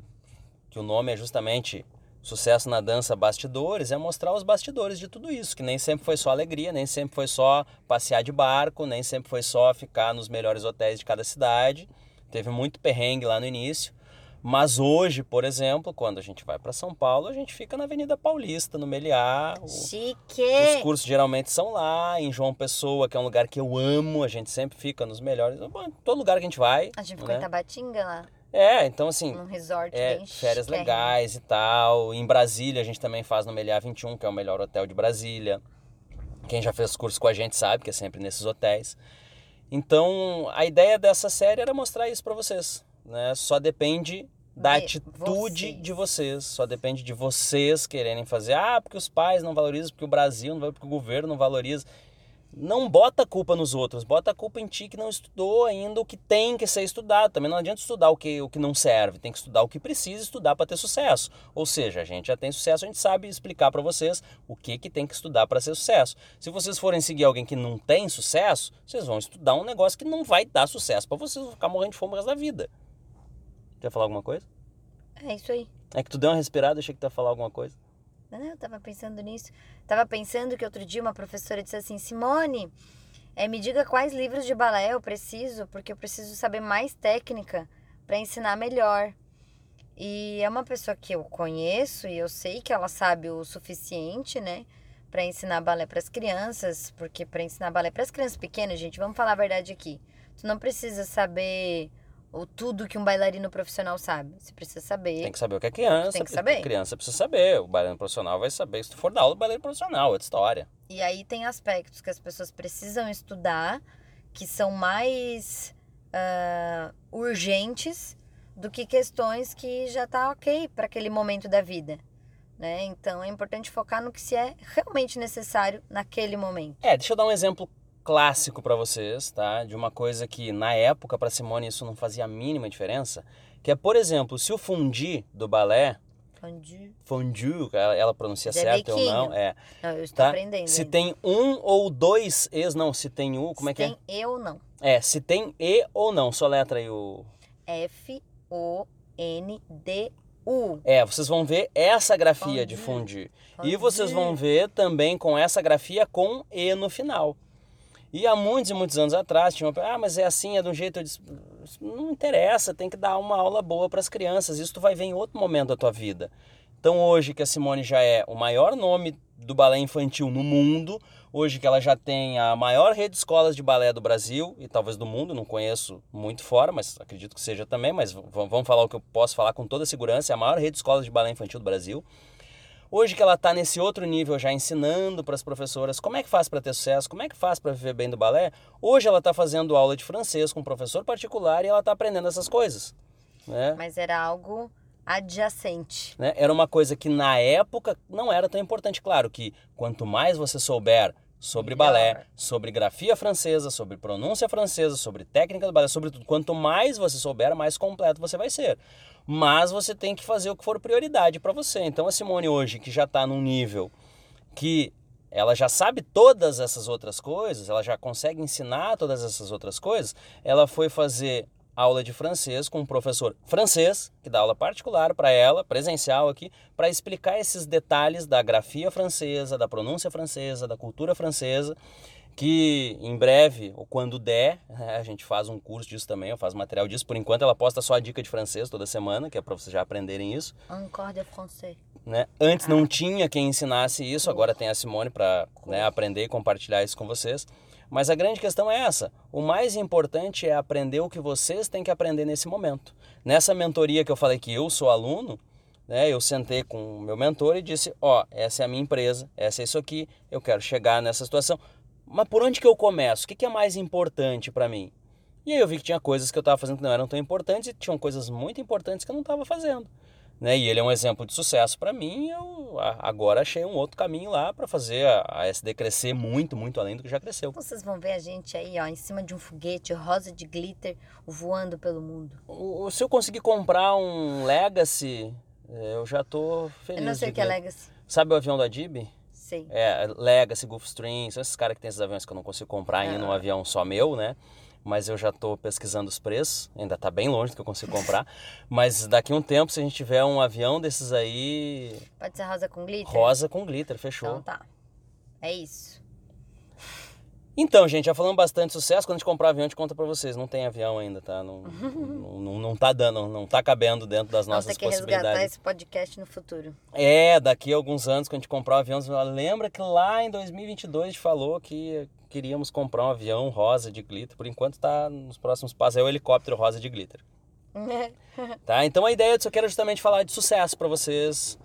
que o nome é justamente Sucesso na Dança Bastidores, é mostrar os bastidores de tudo isso, que nem sempre foi só alegria, nem sempre foi só passear de barco, nem sempre foi só ficar nos melhores hotéis de cada cidade. Teve muito perrengue lá no início. Mas hoje, por exemplo, quando a gente vai para São Paulo, a gente fica na Avenida Paulista, no Meliá. Chique! Os cursos geralmente são lá, em João Pessoa, que é um lugar que eu amo, a gente sempre fica nos melhores. Todo lugar que a gente vai. A gente ficou né? em Tabatinga lá. É, então assim. Num resort é, bem Férias chique. legais e tal. Em Brasília a gente também faz no Meliá 21, que é o melhor hotel de Brasília. Quem já fez curso com a gente sabe que é sempre nesses hotéis. Então, a ideia dessa série era mostrar isso para vocês, né? Só depende da De atitude vocês. de vocês, só depende de vocês quererem fazer. Ah, porque os pais não valorizam, porque o Brasil não porque o governo não valoriza. Não bota a culpa nos outros, bota a culpa em ti que não estudou ainda o que tem que ser estudado. Também não adianta estudar o que, o que não serve, tem que estudar o que precisa estudar para ter sucesso. Ou seja, a gente já tem sucesso, a gente sabe explicar para vocês o que, que tem que estudar para ser sucesso. Se vocês forem seguir alguém que não tem sucesso, vocês vão estudar um negócio que não vai dar sucesso para vocês, vão ficar morrendo de fome o resto da vida. Quer falar alguma coisa? É isso aí. É que tu deu uma respirada, achei que tu ia falar alguma coisa. Não, eu tava pensando nisso. Tava pensando que outro dia uma professora disse assim: Simone, eh, me diga quais livros de balé eu preciso, porque eu preciso saber mais técnica para ensinar melhor. E é uma pessoa que eu conheço e eu sei que ela sabe o suficiente, né, para ensinar balé para as crianças, porque para ensinar balé para as crianças pequenas, gente, vamos falar a verdade aqui. Tu não precisa saber o tudo que um bailarino profissional sabe. Você precisa saber Tem que saber o que é criança. Tem que saber. Criança precisa saber. O bailarino profissional vai saber. Se tu for dar aula do bailarino profissional, é outra história. E aí tem aspectos que as pessoas precisam estudar que são mais ah, urgentes do que questões que já tá ok para aquele momento da vida. Né? Então é importante focar no que se é realmente necessário naquele momento. É, deixa eu dar um exemplo clássico pra vocês, tá? De uma coisa que na época pra Simone isso não fazia a mínima diferença, que é, por exemplo, se o fundi do balé, Fondue. fondue, ela, ela pronuncia Zé certo ou não, é, Não, eu estou tá? aprendendo. Se ainda. tem um ou dois e's, não, se tem um, como é Se que tem eu não. é? É, se tem e ou não, só letra aí o F O N D U. É, vocês vão ver essa grafia de Fondue. fundir. E vocês vão ver também com essa grafia com E no final. E há muitos e muitos anos atrás, tinha uma, ah, mas é assim, é de um jeito, eu disse, não interessa, tem que dar uma aula boa para as crianças, isso tu vai ver em outro momento da tua vida. Então hoje que a Simone já é o maior nome do balé infantil no mundo, hoje que ela já tem a maior rede de escolas de balé do Brasil e talvez do mundo, não conheço muito fora, mas acredito que seja também, mas vamos falar o que eu posso falar com toda segurança, é a maior rede de escolas de balé infantil do Brasil. Hoje que ela está nesse outro nível já ensinando para as professoras como é que faz para ter sucesso, como é que faz para viver bem do balé, hoje ela está fazendo aula de francês com um professor particular e ela está aprendendo essas coisas. Né? Mas era algo adjacente. né? Era uma coisa que na época não era tão importante. Claro que quanto mais você souber sobre Melhor. balé, sobre grafia francesa, sobre pronúncia francesa, sobre técnica do balé, sobre tudo, quanto mais você souber, mais completo você vai ser. Mas você tem que fazer o que for prioridade para você. Então a Simone hoje, que já está num nível que ela já sabe todas essas outras coisas, ela já consegue ensinar todas essas outras coisas, ela foi fazer aula de francês com um professor francês, que dá aula particular para ela, presencial aqui, para explicar esses detalhes da grafia francesa, da pronúncia francesa, da cultura francesa, que em breve, ou quando der, a gente faz um curso disso também, eu faço material disso. Por enquanto ela posta só a dica de francês toda semana, que é para vocês já aprenderem isso Encore de français. né? Antes não tinha quem ensinasse isso, agora tem a Simone para né, aprender e compartilhar isso com vocês. Mas a grande questão é essa: o mais importante é aprender o que vocês têm que aprender nesse momento. Nessa mentoria que eu falei que eu sou aluno, né, eu sentei com o meu mentor e disse: Ó, essa é a minha empresa, essa é isso aqui, eu quero chegar nessa situação. Mas por onde que eu começo? O que, que é mais importante para mim? E aí eu vi que tinha coisas que eu estava fazendo que não eram tão importantes e tinham coisas muito importantes que eu não estava fazendo né? E ele é um exemplo de sucesso para mim. Eu agora achei um outro caminho lá para fazer a, SD crescer muito, muito além do que já cresceu. Vocês vão ver a gente aí, ó, em cima de um foguete rosa de glitter voando pelo mundo. O, se eu conseguir comprar um Legacy, eu já tô feliz. Eu não sei o que é. Legacy. Sabe o avião da Dib? Sei. É, Legacy, Gulfstream, são esses caras que tem esses aviões que eu não consigo comprar ainda num Ah. avião só meu, né? Mas eu já tô pesquisando os preços, ainda tá bem longe do que eu consigo comprar. [laughs] Mas daqui a um tempo, se a gente tiver um avião desses aí, Pode ser rosa com glitter? rosa com glitter, fechou. Então tá. É isso. Então, gente, já falamos bastante de sucesso. Quando a gente comprar avião, a gente conta pra vocês. Não tem avião ainda, tá? Não, [laughs] não, não, não tá dando, não tá cabendo dentro das nossas ter que resgatar esse podcast no futuro. É, daqui a alguns anos, quando a gente comprar o avião, lembra que lá em 2022 a gente falou que queríamos comprar um avião rosa de glitter. Por enquanto tá nos próximos passos, é o helicóptero rosa de glitter. [laughs] Tá? Então a ideia disso eu quero justamente falar de sucesso para vocês,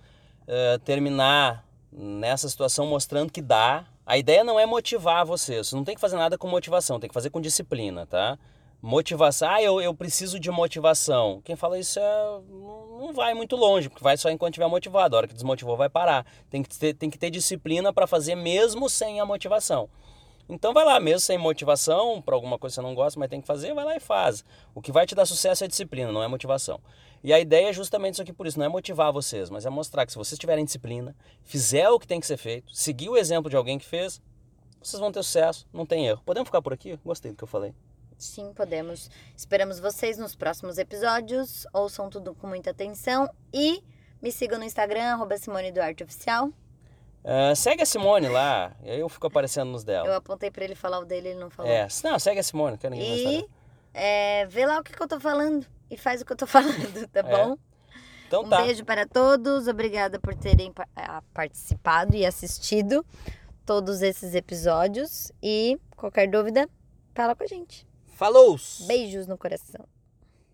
eh, terminar nessa situação mostrando que dá, A ideia não é motivar você. Você não tem que fazer nada com motivação, tem que fazer com disciplina, tá? Motivação, ah, eu, eu preciso de motivação. Quem fala isso é, não vai muito longe, porque vai só enquanto estiver motivado. A hora que desmotivou, vai parar. Tem que ter, tem que ter disciplina para fazer mesmo sem a motivação. Então vai lá, mesmo sem motivação, para alguma coisa que você não gosta, mas tem que fazer, vai lá e faz. O que vai te dar sucesso é disciplina, não é motivação. E a ideia é justamente isso aqui por isso, não é motivar vocês, mas é mostrar que se vocês tiverem disciplina, fizer o que tem que ser feito, seguir o exemplo de alguém que fez, vocês vão ter sucesso, não tem erro. Podemos ficar por aqui? Gostei do que eu falei. Sim, podemos. Esperamos vocês nos próximos episódios. Ouçam tudo com muita atenção e me sigam no Instagram, arroba Simone Duarte Oficial. Uh, segue a Simone lá, eu fico aparecendo nos dela. Eu apontei pra ele falar o dele, ele não falou. É, não, segue a Simone, não quero ninguém E é, vê lá o que, que, eu tô falando e faz o que eu tô [laughs] falando, tá é. bom? Então um tá. beijo para todos, obrigada por terem participado e assistido todos esses episódios. E qualquer dúvida, fala com a gente. Falou! Beijos no coração.